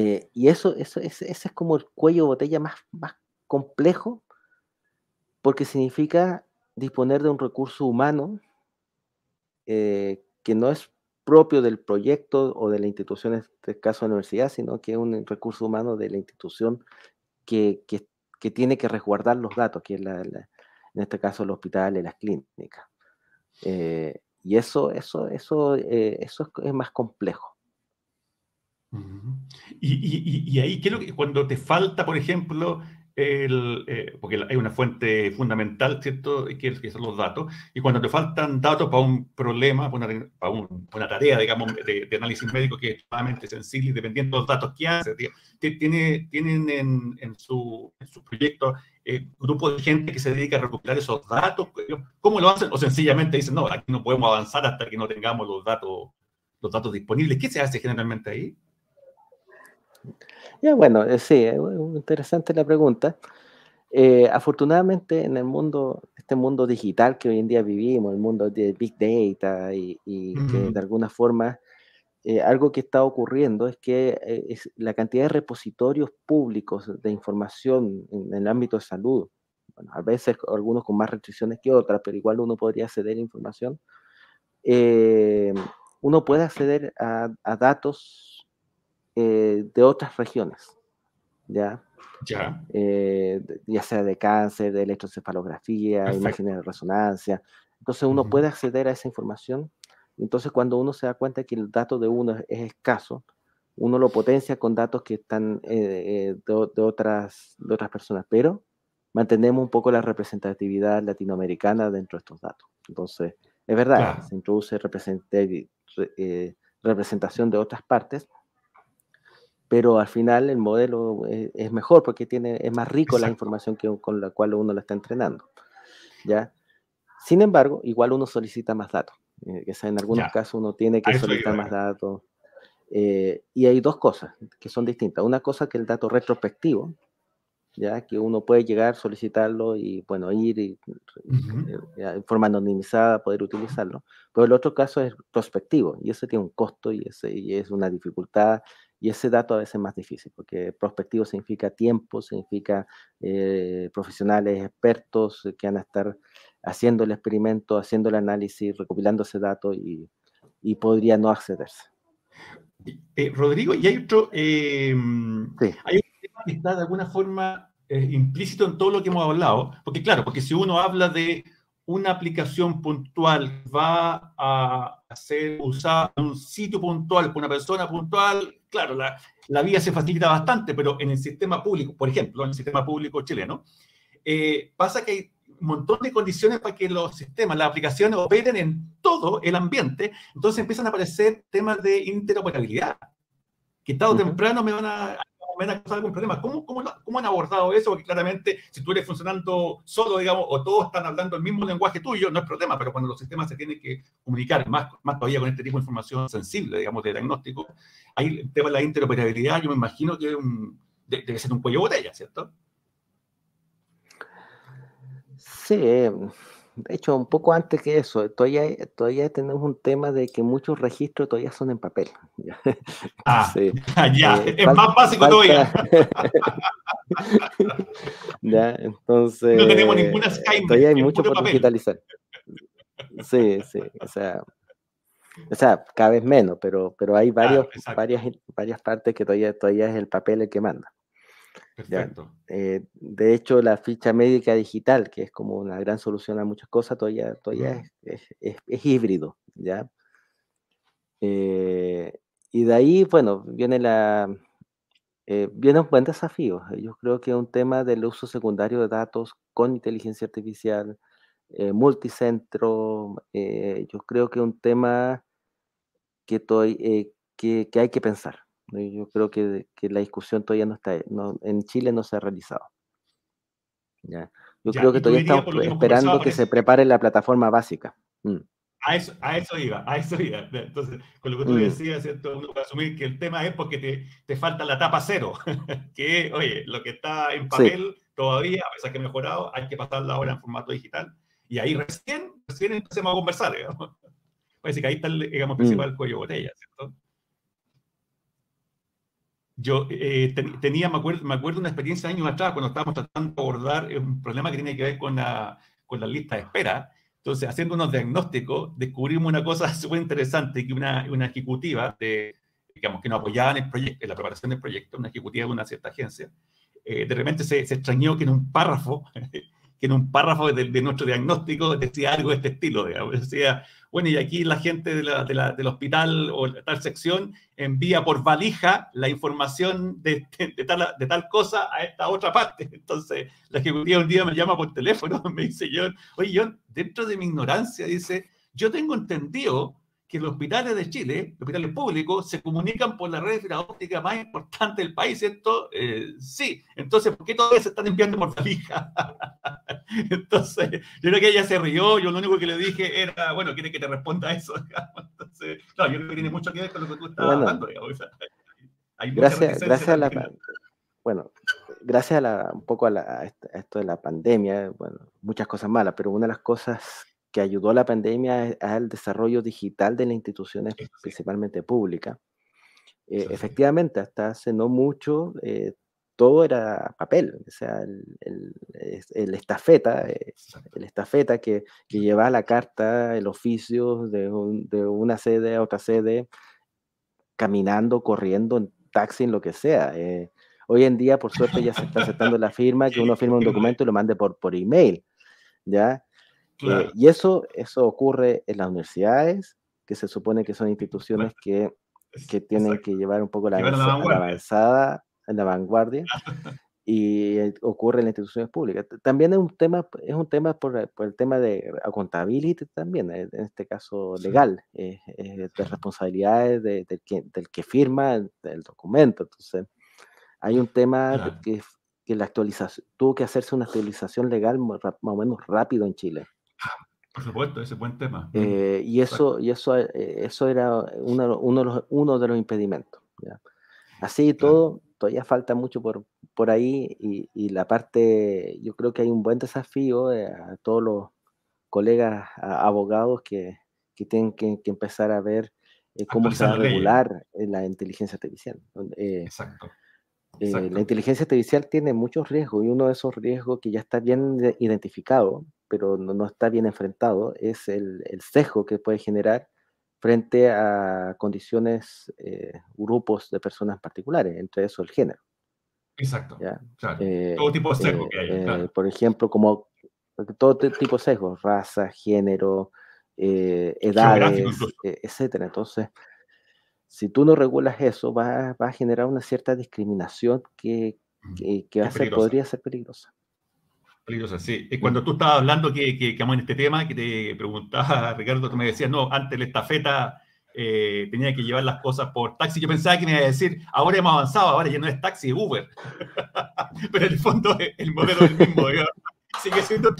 eh, y eso, eso ese, es como el cuello botella más, más complejo, porque significa disponer de un recurso humano eh, que no es propio del proyecto o de la institución, en este caso de la universidad, sino que es un recurso humano de la institución que, que, que tiene que resguardar los datos, que es la, en este caso el hospital y las clínicas. Eh, y eso, eso, eso, eso es más complejo. Y, y, ahí, ¿qué es lo que cuando te falta, por ejemplo, el, eh, porque hay una fuente fundamental, ¿cierto?, que, que, son los datos, y cuando te faltan datos para un problema, para una, para una tarea, digamos, de, análisis médico que es extremadamente sensible y dependiendo de los datos que hace, tiene, tienen en, en, su, en su proyecto eh, grupo de gente que se dedica a recuperar esos datos, ¿cómo lo hacen? O sencillamente dicen, no, aquí no podemos avanzar hasta que no tengamos los datos, los datos disponibles. ¿Qué se hace generalmente ahí? Ya, bueno, eh, sí, es interesante la pregunta. Eh, afortunadamente en el mundo, este mundo digital que hoy en día vivimos, el mundo de Big Data y, que de alguna forma eh, algo que está ocurriendo es que es la cantidad de repositorios públicos de información en, el ámbito de salud, bueno, a veces algunos con más restricciones que otras, pero igual uno podría acceder a información, uno puede acceder a, a datos eh, de otras regiones, ¿ya? Ya. Eh, ya sea de cáncer, de electroencefalografía, imágenes de resonancia. Entonces uno puede acceder a esa información. Entonces cuando uno se da cuenta que el dato de uno es, escaso, uno lo potencia con datos que están eh, de, otras, de otras personas, pero mantenemos un poco la representatividad latinoamericana dentro de estos datos. Entonces, es verdad, se introduce representación de otras partes, pero al final el modelo eh, es, mejor porque tiene, es más rico la información que, con la cual uno la está entrenando. ¿ya? Sin embargo, igual uno solicita más datos. Eh, en algunos casos uno tiene que solicitar más datos. Eh, y hay dos cosas que son distintas. Una cosa que el dato retrospectivo, ya que uno puede llegar, solicitarlo y bueno, ir y, en forma anonimizada poder utilizarlo. Pero el otro caso es prospectivo y ese tiene un costo y, ese, y es una dificultad y ese dato a veces es más difícil, porque prospectivo significa tiempo, significa eh, profesionales expertos que van a estar haciendo el experimento, haciendo el análisis, recopilando ese dato y, podría no accederse. Eh, Rodrigo, y hay otro, em, hay un tema que está de alguna forma eh, implícito en todo lo que hemos hablado, porque claro, porque si uno habla de una aplicación puntual va a ser usada en un sitio puntual por una persona puntual, claro, la, la vía se facilita bastante, pero en el sistema público, por ejemplo, en el sistema público chileno, eh, pasa que hay un montón de condiciones para que los sistemas, las aplicaciones operen en todo el ambiente, entonces empiezan a aparecer temas de interoperabilidad, que tarde o temprano me van a van a causar algún problema. ¿Cómo, cómo, cómo han abordado eso? Porque claramente, si tú eres funcionando solo, digamos, o todos están hablando el mismo lenguaje tuyo, no es problema, pero cuando los sistemas se tienen que comunicar, más, más todavía con este tipo de información sensible, digamos, de diagnóstico, ahí el tema de la interoperabilidad, yo me imagino que debe ser un cuello de botella, ¿cierto? Sí, eh, de hecho, un poco antes que eso, todavía, todavía tenemos un tema de que muchos registros todavía son en papel. Ah, ya, eh, es más básico todavía. ya, entonces. No tenemos ninguna Skype. Todavía hay mucho por digitalizar. Sí, sí, o sea, o sea, cada vez menos, pero, pero hay varios, varias, varias partes que todavía, todavía es el papel el que manda. Perfecto. Eh, de hecho, la ficha médica digital, que es como una gran solución a muchas cosas, todavía, todavía es, es, híbrido, ¿ya? Eh, y de ahí, bueno, viene la... Eh, viene un buen desafío. Yo creo que es un tema del uso secundario de datos con inteligencia artificial, multicentro, yo creo que es un tema que, que, que hay que pensar. Yo creo que, la discusión todavía no está, en Chile no se ha realizado. ¿ya? Yo creo que todavía estamos esperando que se prepare la plataforma básica. Mm. A eso, a eso iba, a eso iba. Entonces, con lo que tú mm. decías, uno puede asumir que el tema es porque te, te falta la tapa cero, que oye, lo que está en papel todavía, a pesar que ha mejorado, hay que pasarla ahora en formato digital. Y ahí recién, recién empecemos a conversar, digamos. Parece que ahí está el digamos, mm. principal cuello de botella, ¿cierto? Yo eh, tenía, me acuerdo, me acuerdo una experiencia años atrás cuando estábamos tratando de abordar eh, un problema que tiene que ver con la, con la lista de espera. Entonces, haciendo unos diagnósticos, descubrimos una cosa súper interesante, que una, una ejecutiva de, digamos, que nos apoyaba en el proyecto, en la preparación del proyecto, una ejecutiva de una cierta agencia, eh, de repente se, se, extrañó que en un párrafo que en un párrafo de, nuestro diagnóstico decía algo de este estilo, digamos. Decía, bueno, y aquí la gente de la, del hospital o tal sección envía por valija la información de, tal, de tal cosa a esta otra parte. Entonces, la ejecutiva un día me llama por teléfono, me dice yo, oye, yo, dentro de mi ignorancia, dice, yo tengo entendido que los hospitales de Chile, los hospitales públicos, se comunican por la red de fibra óptica más importante del país, ¿cierto? Eh, sí. Entonces, ¿por qué todavía se están enviando por valija? Entonces, yo creo que ella se rió, yo lo único que le dije era, bueno, quiere que te responda eso. Entonces, no, yo creo que tiene mucho que ver con lo que tú estabas hablando, digamos. gracias, gracias a la... Bueno, gracias a la, un poco a, la, a esto de la pandemia, bueno, muchas cosas malas, pero una de las cosas que ayudó la pandemia al desarrollo digital de las instituciones, principalmente públicas. Eh, efectivamente, hasta hace no mucho eh, todo era papel, o sea, el, el, estafeta, eh, el estafeta que, que lleva la carta, el oficio de, de, una sede a otra sede, caminando, corriendo, en taxi, en lo que sea. hoy en día, por suerte, ya se está aceptando la firma, que uno firma un documento y lo mande por, por email, ¿ya? Eh, y eso, eso ocurre en las universidades, que se supone que son instituciones que, que tienen que llevar un poco la, avanzada, en la vanguardia, y eh, ocurre en las instituciones públicas. También es un tema, es un tema por, por el tema de accountability también, eh, en este caso legal, de responsabilidades de, que, del que firma el, documento. Entonces, hay un tema que, que la actualización, tuvo que hacerse una actualización legal más o menos rápido en Chile. Por supuesto, ese es buen tema. Eh, y eso, y eso, eh, eso era uno, uno, de los, uno de los impedimentos. Así todo, todavía falta mucho por, por ahí y, y, la parte, yo creo que hay un buen desafío eh, a todos los colegas abogados que, que tienen que, que, empezar a ver cómo se va a regular la inteligencia artificial. Exacto. la inteligencia artificial tiene muchos riesgos y uno de esos riesgos que ya está bien identificado pero no, está bien enfrentado, es el, el, sesgo que puede generar frente a condiciones, eh, grupos de personas particulares, entre eso el género. Exacto. Eh, todo tipo de sesgo que hay. Eh, por ejemplo, como todo tipo de sesgo, raza, género, edades, etcétera. Entonces, si tú no regulas eso, va, va a generar una cierta discriminación que, que, que va a ser, podría ser peligrosa. Peligrosa, sí. Y cuando tú estabas hablando que, que, en este tema, que te preguntaba, Ricardo, tú me decías, no, antes la estafeta eh, tenía que llevar las cosas por taxi. Yo pensaba que me iba a decir, ahora hemos avanzado, ahora ya no es taxi, es Uber. pero en el fondo el modelo es el mismo, sigue siendo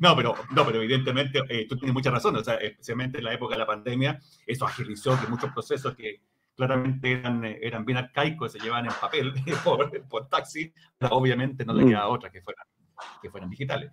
no, pero, no, pero evidentemente eh, tú tienes mucha razón, o sea, especialmente en la época de la pandemia, eso agilizó que muchos procesos que claramente eran, eran bien arcaicos, se llevaban en papel por, por taxi, pero obviamente no le mm. queda otra que fueran, que fueran digitales.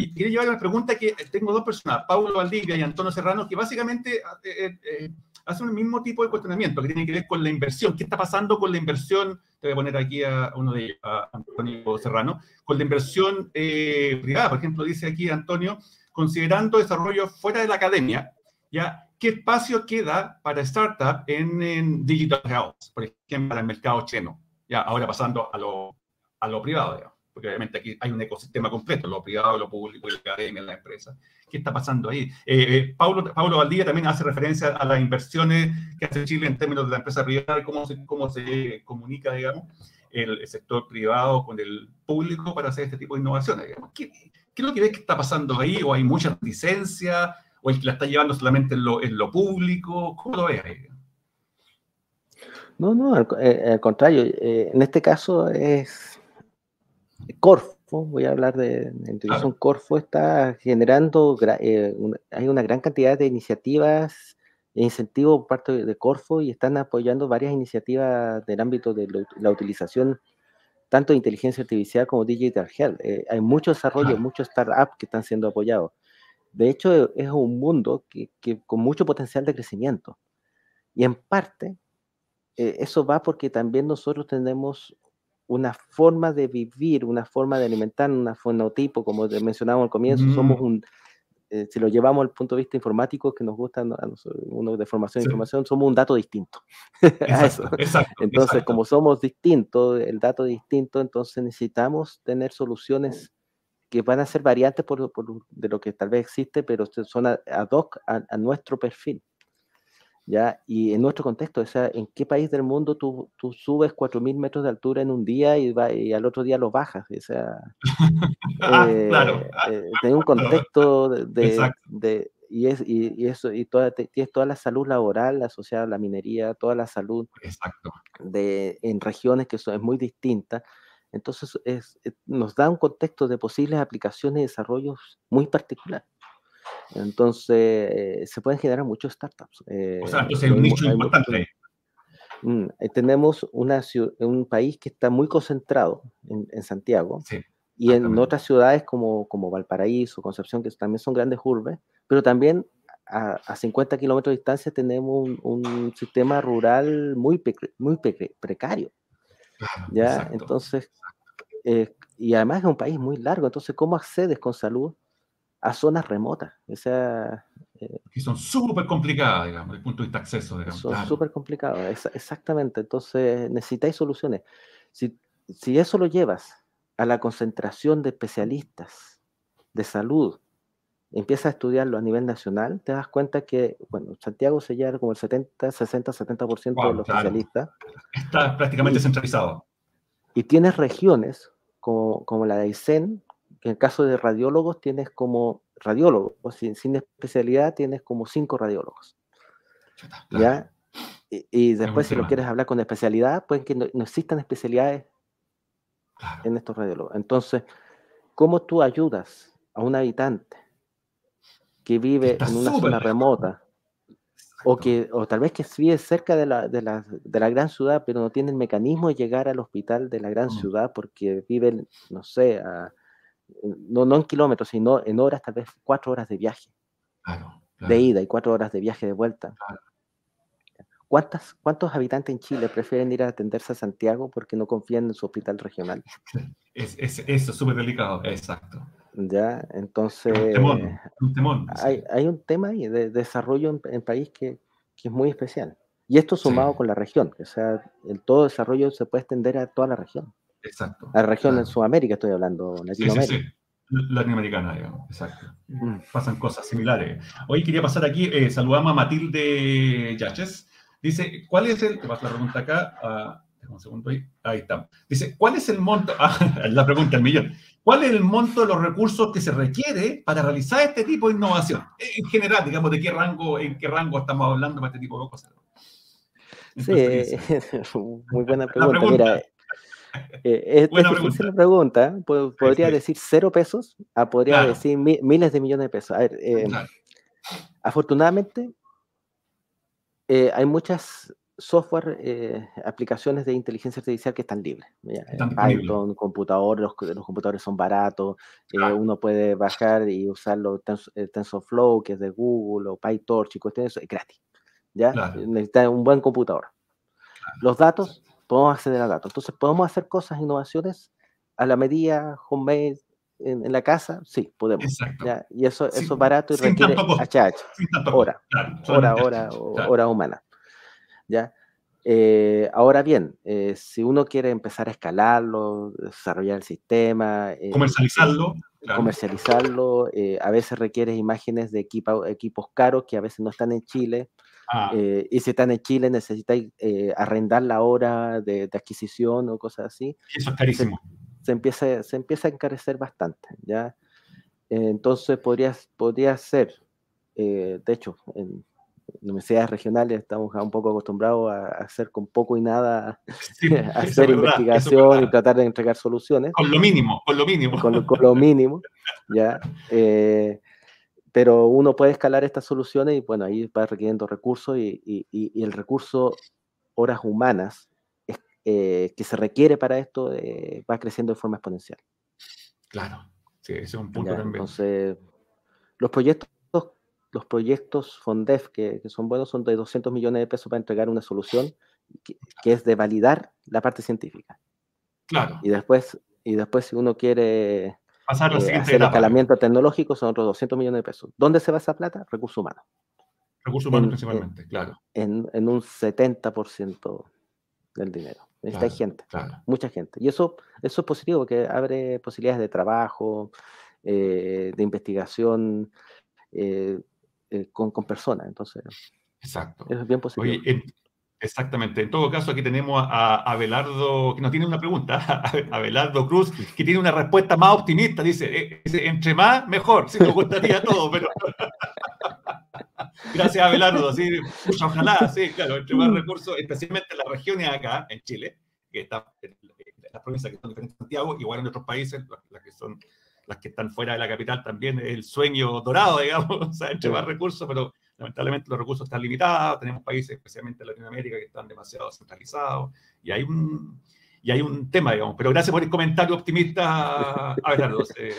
Y quería llevar una pregunta que tengo dos personas, Paulo Valdivia y Antonio Serrano, que básicamente eh, eh, eh, hacen el mismo tipo de cuestionamiento, que tiene que ver con la inversión. ¿Qué está pasando con la inversión? Te voy a poner aquí a uno de ellos, a Antonio Serrano, con la inversión privada. Por ejemplo, dice aquí Antonio, considerando desarrollo fuera de la academia, ya ¿qué espacio queda para startup en, en, digital health, por ejemplo, para el mercado chino? Ya, ahora pasando a lo, a lo privado, porque obviamente aquí hay un ecosistema completo, lo privado, lo público la academia, la empresa. ¿Qué está pasando ahí? Eh, eh, Pablo, Pablo Valdía también hace referencia a las inversiones que hace Chile en términos de la empresa privada y cómo se, cómo se comunica, digamos, el, sector privado con el público para hacer este tipo de innovaciones. ¿Qué, ¿Qué, es lo que ves que está pasando ahí? ¿O hay mucha licencia? O el que la está llevando solamente en lo, en lo público? ¿Cómo lo ves ahí? No, no, al, eh, contrario. Eh, en este caso es Corfo, voy a hablar de, institución Corfo, está generando, eh, hay una gran cantidad de iniciativas e incentivos por parte de Corfo y están apoyando varias iniciativas del ámbito de la utilización tanto de inteligencia artificial como digital health. hay mucho desarrollo, muchos startups que están siendo apoyados. De hecho, es un mundo que, con mucho potencial de crecimiento. Y en parte, eh, eso va porque también nosotros tenemos una forma de vivir, una forma de alimentar, un fenotipo, como mencionábamos al comienzo, somos un, eh, si lo llevamos al punto de vista informático, que nos gusta uno de formación e información, somos un dato distinto. entonces, como somos distintos, el dato distinto, entonces necesitamos tener soluciones que van a ser variantes por, de lo que tal vez existe, pero son ad hoc a, nuestro perfil. ¿ya? Y en nuestro contexto, o sea, ¿en qué país del mundo tú, tú subes 4.000 metros de altura en un día y, va, y al otro día lo bajas? O sea, ah, claro. Eh, un contexto de, de, y, es, y, eso, y toda, tienes toda la salud laboral asociada a la minería, toda la salud Exacto. De, en regiones que son, es muy distinta. Entonces, es, eh, nos da un contexto de posibles aplicaciones y desarrollos muy particular. Entonces, eh, se pueden generar muchos startups. Eh, o sea, entonces un nicho importante. Mm, tenemos una, un país que está muy concentrado en, en Santiago y en otras ciudades como, como Valparaíso, Concepción, que también son grandes urbes, pero también a, a 50 kilómetros de distancia tenemos un, sistema rural muy, muy precario. ¿Ya? Entonces, eh, y además es un país muy largo, entonces, ¿cómo accedes con salud a zonas remotas? O sea, eh, que son súper complicadas, digamos, desde el punto de vista de acceso. Digamos, son súper complicadas, exactamente. Entonces, necesitáis soluciones. Si, si eso lo llevas a la concentración de especialistas de salud, empiezas a estudiarlo a nivel nacional, te das cuenta que, bueno, Santiago se lleva como el 70, 60, 70% de los especialistas. Está prácticamente centralizado. Y tienes regiones como, como la de Aysén, que en el caso de radiólogos tienes como radiólogos, sin, sin especialidad tienes como cinco radiólogos. ¿Ya? Y, después si lo quieres hablar con especialidad, pueden que no, existan especialidades en estos radiólogos. Entonces, ¿cómo tú ayudas a un habitante que vive en una zona remota, o, que, o tal vez que vive cerca de la, de, la, de la, gran ciudad, pero no tiene el mecanismo de llegar al hospital de la gran mm. ciudad porque vive, no sé, no, no en kilómetros, sino en horas, tal vez cuatro horas de viaje. De ida y cuatro horas de viaje de vuelta. ¿Cuántas, ¿Cuántos habitantes en Chile prefieren ir a atenderse a Santiago porque no confían en su hospital regional? Es, es, eso es súper delicado, exacto. Ya, entonces Hay, un tema ahí de, desarrollo en, país que, es muy especial. Y esto sumado con la región, o sea, el todo desarrollo se puede extender a toda la región. Exacto. A la región en Sudamérica estoy hablando, Latinoamérica. Latinoamericana, digamos, exacto. Mm. Pasan cosas similares. Hoy quería pasar aquí, eh, saludamos a Matilde Yaches. Dice, ¿cuál es el, te vas la pregunta acá, un segundo ahí, ahí está. Dice, ¿cuál es el monto? Ah, la pregunta el millón. ¿Cuál es el monto de los recursos que se requiere para realizar este tipo de innovación? En general, digamos, ¿de qué rango, en qué rango estamos hablando para este tipo de cosas? Sí, muy buena pregunta. Mira, eh, es, buena difícil la pregunta. Podría decir cero pesos, a podría decir miles de millones de pesos. A ver, eh, afortunadamente, eh, hay muchas software, eh, aplicaciones de inteligencia artificial que están libres. Python, computador, los, los, computadores son baratos, eh, uno puede bajar y usarlo, eh, TensorFlow, que es de Google, o PyTorch y cuestiones, es gratis. ¿ya? Necesita un buen computador. Los datos, podemos acceder a datos. Entonces, ¿podemos hacer cosas, innovaciones a la medida, homemade, en, en la casa? Sí, podemos. ¿ya? Y eso, eso es barato y requiere HH, hora, hora, hora, hora humana. ¿Ya? Eh, ahora bien, eh, si uno quiere empezar a escalarlo, desarrollar el sistema, eh, comercializarlo, comercializarlo, a veces requiere imágenes de equipos caros que a veces no están en Chile. Ah. y si están en Chile necesitáis arrendar la hora de, adquisición o cosas así. Eso es carísimo. Se, empieza, se empieza a encarecer bastante, ¿ya? entonces podría, podría ser, de hecho, en, universidades regionales estamos un poco acostumbrados a hacer con poco y nada, hacer investigación y tratar de entregar soluciones. Con lo mínimo, con lo mínimo. Con lo, mínimo, ¿ya? Eh, pero uno puede escalar estas soluciones y bueno, ahí va requiriendo recursos y, y, y el recurso horas humanas eh, que se requiere para esto eh, va creciendo de forma exponencial. Claro, sí, ese es un punto también. Entonces, los proyectos los proyectos FONDEF que, que, son buenos son de 200 millones de pesos para entregar una solución que, es de validar la parte científica. Claro. Y después, y después si uno quiere eh, hacer escalamiento tecnológico, son otros 200 millones de pesos. ¿Dónde se va esa plata? Recursos humanos. Recursos humanos principalmente, claro. En, en, un 70% del dinero. Necesita gente, mucha gente. Y eso, eso es positivo, porque abre posibilidades de trabajo, eh, de investigación eh, eh, con, con, personas. Entonces, Exacto. es bien positivo. Exactamente. En todo caso, aquí tenemos a Abelardo, que nos tiene una pregunta, Abelardo Cruz, que tiene una respuesta más optimista. Dice, entre más, mejor. Sí, nos gustaría todo, pero... Gracias, Abelardo. Sí, ojalá, sí, claro, entre más recursos, especialmente en las regiones acá, en Chile, que están las provincias que están diferentes de Santiago, igual en otros países, las que son las que están fuera de la capital también, es el sueño dorado, digamos, o sea, entre más recursos, pero lamentablemente los recursos están limitados, tenemos países, especialmente en Latinoamérica, que están demasiado centralizados, y hay un, y hay un tema, digamos. Pero gracias por el comentario optimista, Abelardo, se,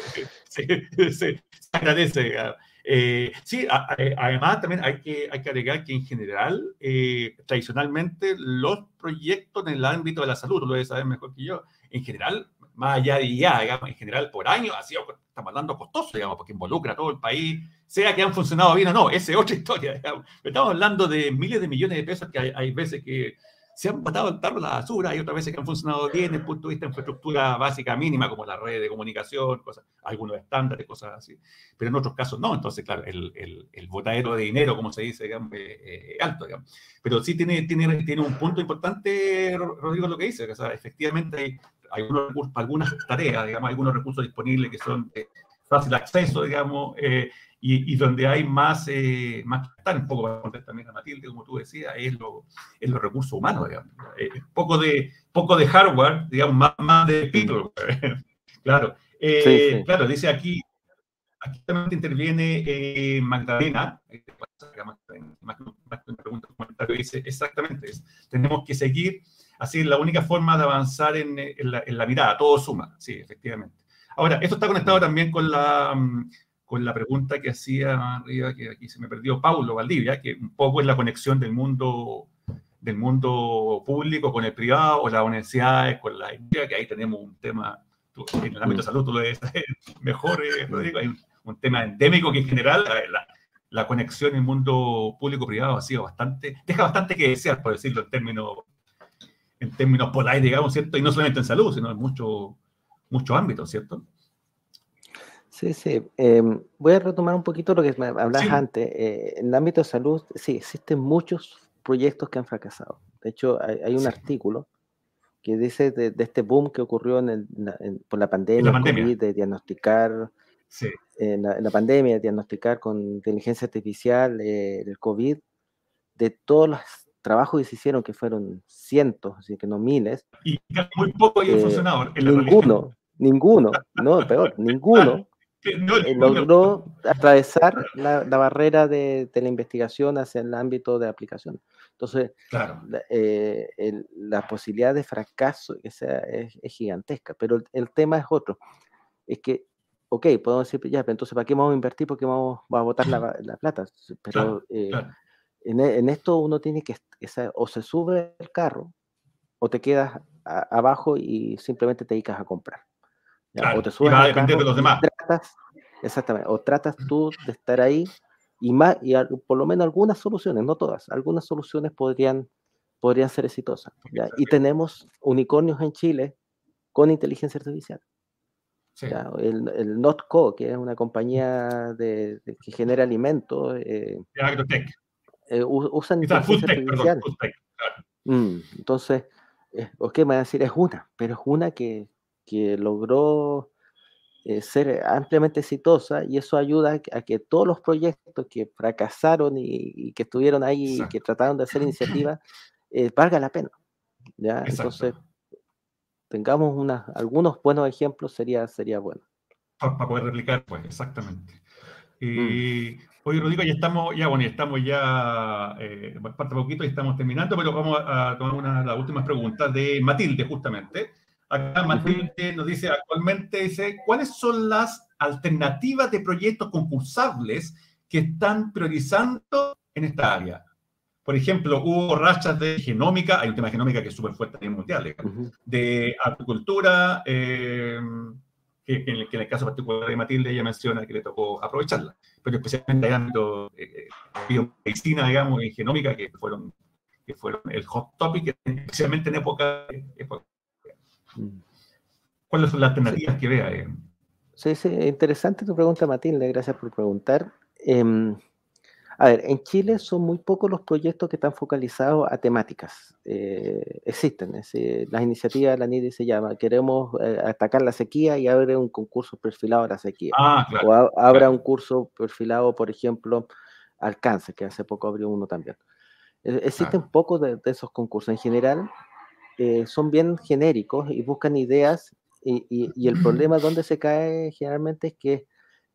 se, se, agradece. Eh, sí, eh, además también hay que, hay que agregar que en general, eh, tradicionalmente, los proyectos en el ámbito de la salud, lo debes saber mejor que yo, en general, más allá de ya, digamos, en general por año, ha sido, estamos hablando costoso, digamos, porque involucra a todo el país, sea que han funcionado bien o no, esa es otra historia, digamos. Estamos hablando de miles de millones de pesos que hay, hay veces que se han botado el tarro la basura, hay otras veces que han funcionado bien desde el punto de vista de infraestructura básica mínima, como la red de comunicación, cosas, algunos estándares, cosas así. Pero en otros casos no. Entonces, claro, el, el, el botadero de dinero, como se dice, digamos, es alto, digamos. Pero sí tiene, tiene, tiene un punto importante, Rodrigo, lo que dice, que o sea, efectivamente hay, algunos, algunas tareas, digamos, algunos recursos disponibles que son de fácil acceso, digamos, eh, y, donde hay más, eh, más un poco para contestar también a Matilde, como tú decías, es, lo, es los recursos humanos, digamos. Eh, poco, de, poco de hardware, digamos, más, más de people. claro. Eh, claro, dice aquí, aquí también interviene eh, Magdalena, más que una pregunta, un comentario, dice exactamente, tenemos que seguir, así la única forma de avanzar en, en, la, en la mirada, todo suma, sí, efectivamente. Ahora, esto está conectado también con la, mm, con la pregunta que hacía arriba, que aquí se me perdió, Paulo Valdivia, que un poco es la conexión del mundo, del mundo público con el privado, o las universidades, con la industria, que ahí tenemos un tema, en el ámbito de salud tú lo debes mejor, eh, Rodrigo, hay un, tema endémico que en general la, la conexión en el mundo público-privado ha sido bastante, deja bastante que desear, por decirlo en términos, en términos polite, digamos, ¿cierto? Y no solamente en salud, sino en muchos ámbitos, ¿cierto? Sí, sí. Em, voy a retomar un poquito lo que me hablabas antes. Eh, en el ámbito de salud, sí, existen muchos proyectos que han fracasado. De hecho, hay, un artículo que dice de, este boom que ocurrió en por la pandemia, de diagnosticar, en, la, pandemia, de diagnosticar con inteligencia artificial eh, el COVID, de todos los trabajos que se hicieron, que fueron cientos, así que no miles. Y muy poco hay eh, funcionado. ninguno, ninguno, no, peor, ninguno eh, logró atravesar la, barrera de, la investigación hacia el ámbito de aplicación. Entonces, la, eh, posibilidad de fracaso es, gigantesca, pero el, tema es otro. Es que, ok, podemos decir, ya, pero entonces, ¿para qué vamos a invertir? Porque vamos, vamos a botar la, plata. Pero eh, en, esto uno tiene que, o se sube el carro, o te quedas abajo y simplemente te dedicas a comprar o te subes a de los demás. Tratas, exactamente, o tratas tú de estar ahí y, más, y por lo menos algunas soluciones, no todas, algunas soluciones podrían, podrían ser exitosas. Y tenemos unicornios en Chile con inteligencia artificial. el, el, Notco, que es una compañía de, que genera alimentos, eh, eh, usan inteligencia artificial. Mm, entonces, eh, ok, me van a decir, es una, pero es una que, que logró eh, ser ampliamente exitosa y eso ayuda a que, todos los proyectos que fracasaron y, que estuvieron ahí y que trataron de hacer iniciativas eh, valga la pena. ¿ya? Entonces, tengamos una, algunos buenos ejemplos sería, sería bueno. Para, poder replicar, pues, exactamente. Y mm. Oye, Rodrigo, ya estamos, ya, bueno, ya estamos ya, eh, parte poquito y estamos terminando, pero vamos a, tomar una las últimas preguntas de Matilde, justamente. Acá Matilde nos dice actualmente, dice, ¿cuáles son las alternativas de proyectos concursables que están priorizando en esta área? Por ejemplo, hubo rachas de genómica, hay un tema de genómica que es súper fuerte a nivel mundial, de agricultura, eh, que, en el, caso particular de Matilde ella menciona que le tocó aprovecharla, pero especialmente hay ámbito de eh, biomedicina, digamos, y genómica, que fueron que fueron el hot topic, especialmente en época... Mm. ¿Cuáles son las alternativas que vea? Eh? Sí, sí, interesante tu pregunta, Matilde, gracias por preguntar. Em, a ver, en Chile son muy pocos los proyectos que están focalizados a temáticas. Eh, existen, las iniciativas, la NIDI se llama, queremos eh, atacar la sequía y abre un concurso perfilado a la sequía. Ah, o abra un curso perfilado, por ejemplo, al cáncer, que hace poco abrió uno también. E, existen pocos de, esos concursos. En general, eh, son bien genéricos y buscan ideas y, y, el problema donde se cae generalmente es que,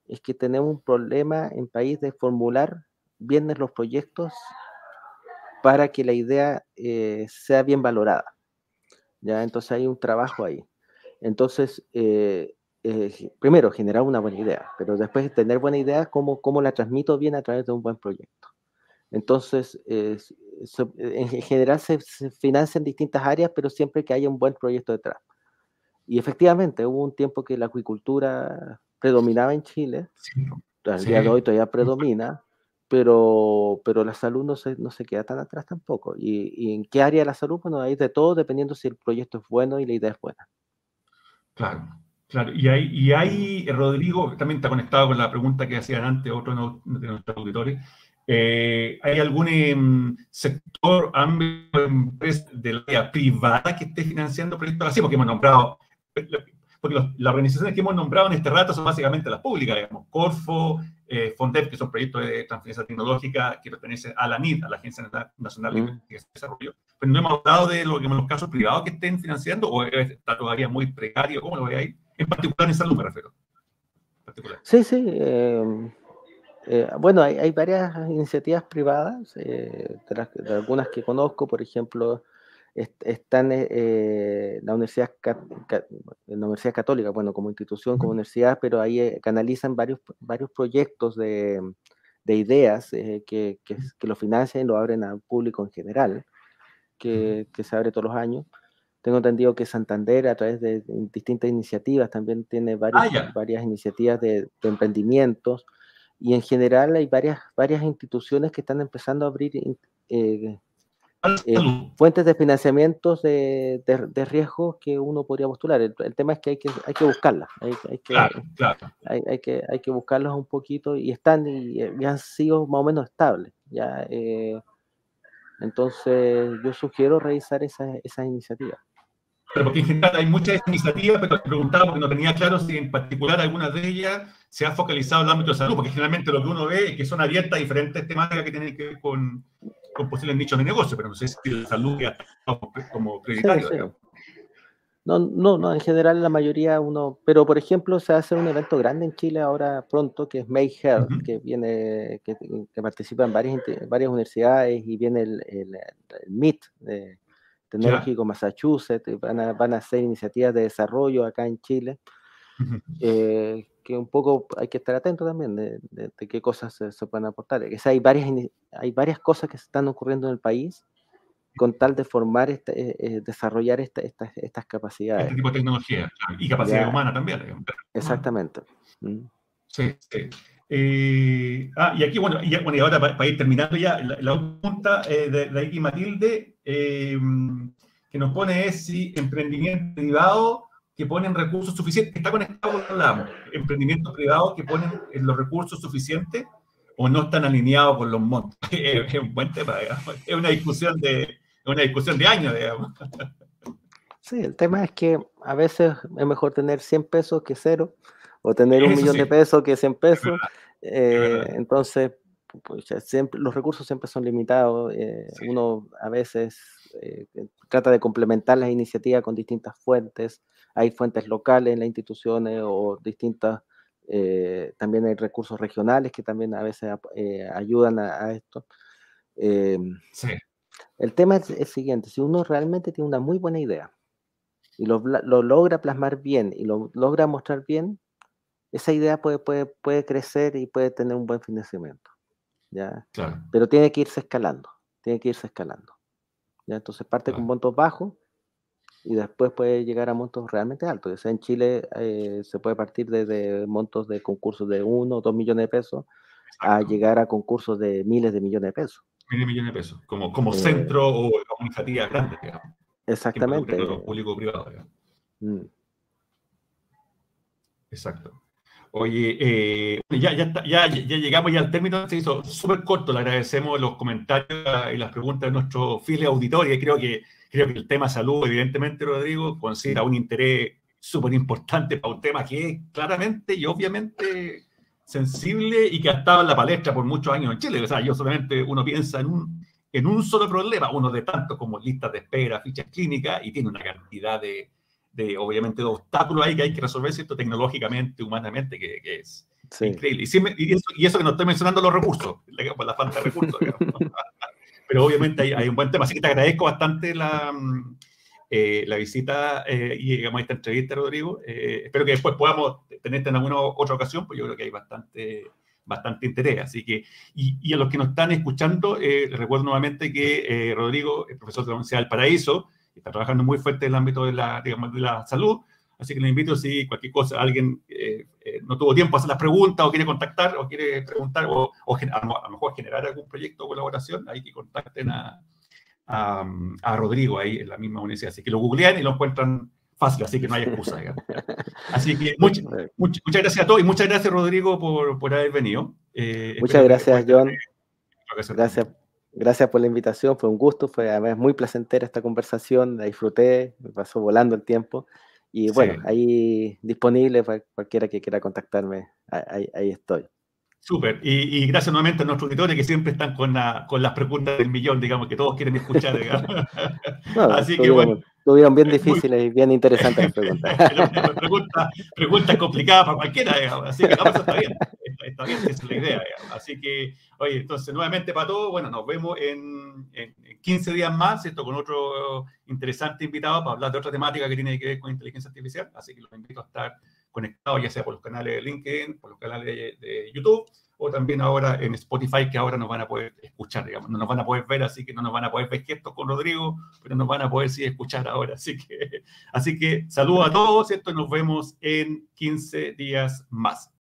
es que tenemos un problema en país de formular vienen los proyectos para que la idea eh, sea bien valorada. ¿ya? Entonces hay un trabajo ahí. Entonces, eh, eh, primero, generar una buena idea, pero después tener buena idea, ¿cómo, cómo la transmito bien a través de un buen proyecto? Entonces, en general se, se financia en distintas áreas, pero siempre que haya un buen proyecto detrás. Y efectivamente, hubo un tiempo que la acuicultura predominaba en Chile, al día de hoy todavía predomina, pero, pero la salud no se, no se queda tan atrás tampoco. ¿Y, en qué área de la salud? Bueno, hay de todo dependiendo si el proyecto es bueno y la idea es buena. Claro, claro. Y hay, y hay Rodrigo, también está conectado con la pregunta que hacían antes otros de nuestros auditores. Eh, ¿Hay algún em, sector, ámbito, empresa de la privada que esté financiando proyectos así? Porque hemos nombrado, porque las organizaciones que hemos nombrado en este rato son básicamente las públicas, digamos, Corfo, eh, FONDEP, que son proyectos de transferencia tecnológica que pertenecen a la NID, a la Agencia Nacional de. Desarrollo. Pero no hemos hablado de lo los casos privados que estén financiando, o está todavía muy precario, ¿cómo lo ve ahí? En particular en salud me refiero. Sí, sí. Em, eh, bueno, hay, hay, varias iniciativas privadas, eh, de, algunas que conozco, por ejemplo, están eh, eh, la, Universidad, la Universidad Católica, bueno, como institución, como universidad, pero ahí eh, canalizan varios, varios proyectos de, de ideas que, que, que, lo financian y lo abren al público en general, que, que, se abre todos los años. Tengo entendido que Santander, a través de distintas iniciativas, también tiene varias, ah, varias iniciativas de, de, emprendimientos. Y en general hay varias, varias instituciones que están empezando a abrir eh, eh, fuentes de financiamientos de, de, riesgo que uno podría postular. El, tema es que hay que, hay que buscarlas. Hay, hay, que, Hay, hay, que, hay que buscarlas un poquito y están y, han sido más o menos estables. ¿ya? Eh, entonces, yo sugiero revisar esas esa iniciativas. Pero porque en general hay muchas iniciativas, pero te preguntaba porque no tenía claro si en particular alguna de ellas se ha focalizado en el ámbito de salud, porque generalmente lo que uno ve es que son abiertas a diferentes temáticas que tienen que ver con, con posibles nichos de negocio, pero no sé si la salud ya como, como prioritario. No, no, no, en general la mayoría uno, pero por ejemplo se hace un evento grande en Chile ahora pronto que es May Health, que viene, que, participa en varias, varias universidades y viene el, el, MIT de Tecnológico Massachusetts, van a, van a hacer iniciativas de desarrollo acá en Chile que un poco hay que estar atento también de, qué cosas se, pueden aportar. Que hay, varias, hay varias cosas que están ocurriendo en el país con tal de formar, este, eh, eh, desarrollar estas capacidades. Este tipo de tecnología y capacidad humana también. Exactamente. Mm. Sí, sí. Eh, ah, y aquí, bueno, y, bueno, y ahora para, ir terminando ya, la, pregunta de, de aquí Matilde, que nos pone es si emprendimiento privado que ponen recursos suficientes, está conectado con lo emprendimientos privados que ponen los recursos suficientes o no están alineados con los montos. es un buen tema, es una discusión de, una discusión de años, digamos. Sí, el tema es que a veces es mejor tener 100 pesos que cero, o tener un millón de pesos que 100 pesos. Eh, entonces, pues, siempre, los recursos siempre son limitados. Eh, uno a veces eh, trata de complementar las iniciativas con distintas fuentes hay fuentes locales en las instituciones o distintas, eh, también hay recursos regionales que también a veces eh, ayudan a, esto. Eh, sí. El tema es el siguiente, si uno realmente tiene una muy buena idea y lo, logra plasmar bien y lo logra mostrar bien, esa idea puede, puede, puede crecer y puede tener un buen financiamiento. ¿ya? Pero tiene que irse escalando, tiene que irse escalando. ¿ya? Entonces parte con montos bajos y después puede llegar a montos realmente altos. O sea, en Chile eh, se puede partir desde montos de concursos de 1 o 2 millones de pesos a llegar a concursos de miles de millones de pesos. Mil millones de pesos, como, como eh, centro o iniciativa grande, digamos. Exactamente. Público-privado, mm. Exacto. Oye, eh, ya, ya, ya, ya, llegamos ya al término, se hizo súper corto, le agradecemos los comentarios y las preguntas de nuestro fieles auditores. Creo que, creo que el tema salud, evidentemente, Rodrigo, considera un interés súper importante para un tema que es claramente y obviamente sensible y que ha estado en la palestra por muchos años en Chile. O sea, yo solamente uno piensa en un, en un solo problema, uno de tantos como listas de espera, fichas clínicas, y tiene una cantidad de, de, obviamente, de obstáculos ahí que hay que resolver, ¿cierto? Tecnológicamente, humanamente, que, es increíble. Y, y, eso, que no estoy mencionando los recursos, la, la falta de recursos, Pero obviamente hay, hay, un buen tema. Así que te agradezco bastante la, eh, la visita eh, y llegamos a esta entrevista, Rodrigo. Eh, espero que después podamos tenerte en alguna otra ocasión, pues yo creo que hay bastante bastante interés. Así que, y, y a los que nos están escuchando, les recuerdo nuevamente que Rodrigo, el profesor de la Universidad del Paraíso, está trabajando muy fuerte en el ámbito de la, digamos, de la salud. Así que le invito, si cualquier cosa, alguien eh, eh, no tuvo tiempo a hacer las preguntas o quiere contactar o quiere preguntar o, o a, lo mejor generar algún proyecto o colaboración, hay que contacten a, a, a, Rodrigo ahí en la misma universidad. Así que lo googlean y lo encuentran fácil, así que no hay excusa. Así que muchas gracias a todos y muchas gracias, Rodrigo, por, por haber venido. Eh, muchas gracias, John. Gracias Gracias por la invitación, fue un gusto, fue además muy placentera esta conversación, la disfruté, me pasó volando el tiempo. Y bueno, ahí disponible para cualquiera que quiera contactarme, ahí, ahí estoy. Súper. Y, gracias nuevamente a nuestros auditores que siempre están con, con las preguntas del millón, digamos, que todos quieren escuchar. Así que bueno. Estuvieron bien difíciles y bien interesantes las preguntas. preguntas, preguntas complicadas para cualquiera, digamos. Así que no, eso está bien. Está, bien, esa es la idea. Digamos. Así que, oye, entonces nuevamente para todos, bueno, nos vemos en, en 15 días más, esto con otro interesante invitado para hablar de otra temática que tiene que ver con inteligencia artificial. Así que los invito a estar conectados, ya sea por los canales de LinkedIn, por los canales de, YouTube, o también ahora en Spotify, que ahora nos van a poder escuchar, digamos, no nos van a poder ver, así que no nos van a poder ver gestos con Rodrigo, pero nos van a poder sí escuchar ahora. Así que, así que saludos a todos, ¿cierto? Nos vemos en 15 días más.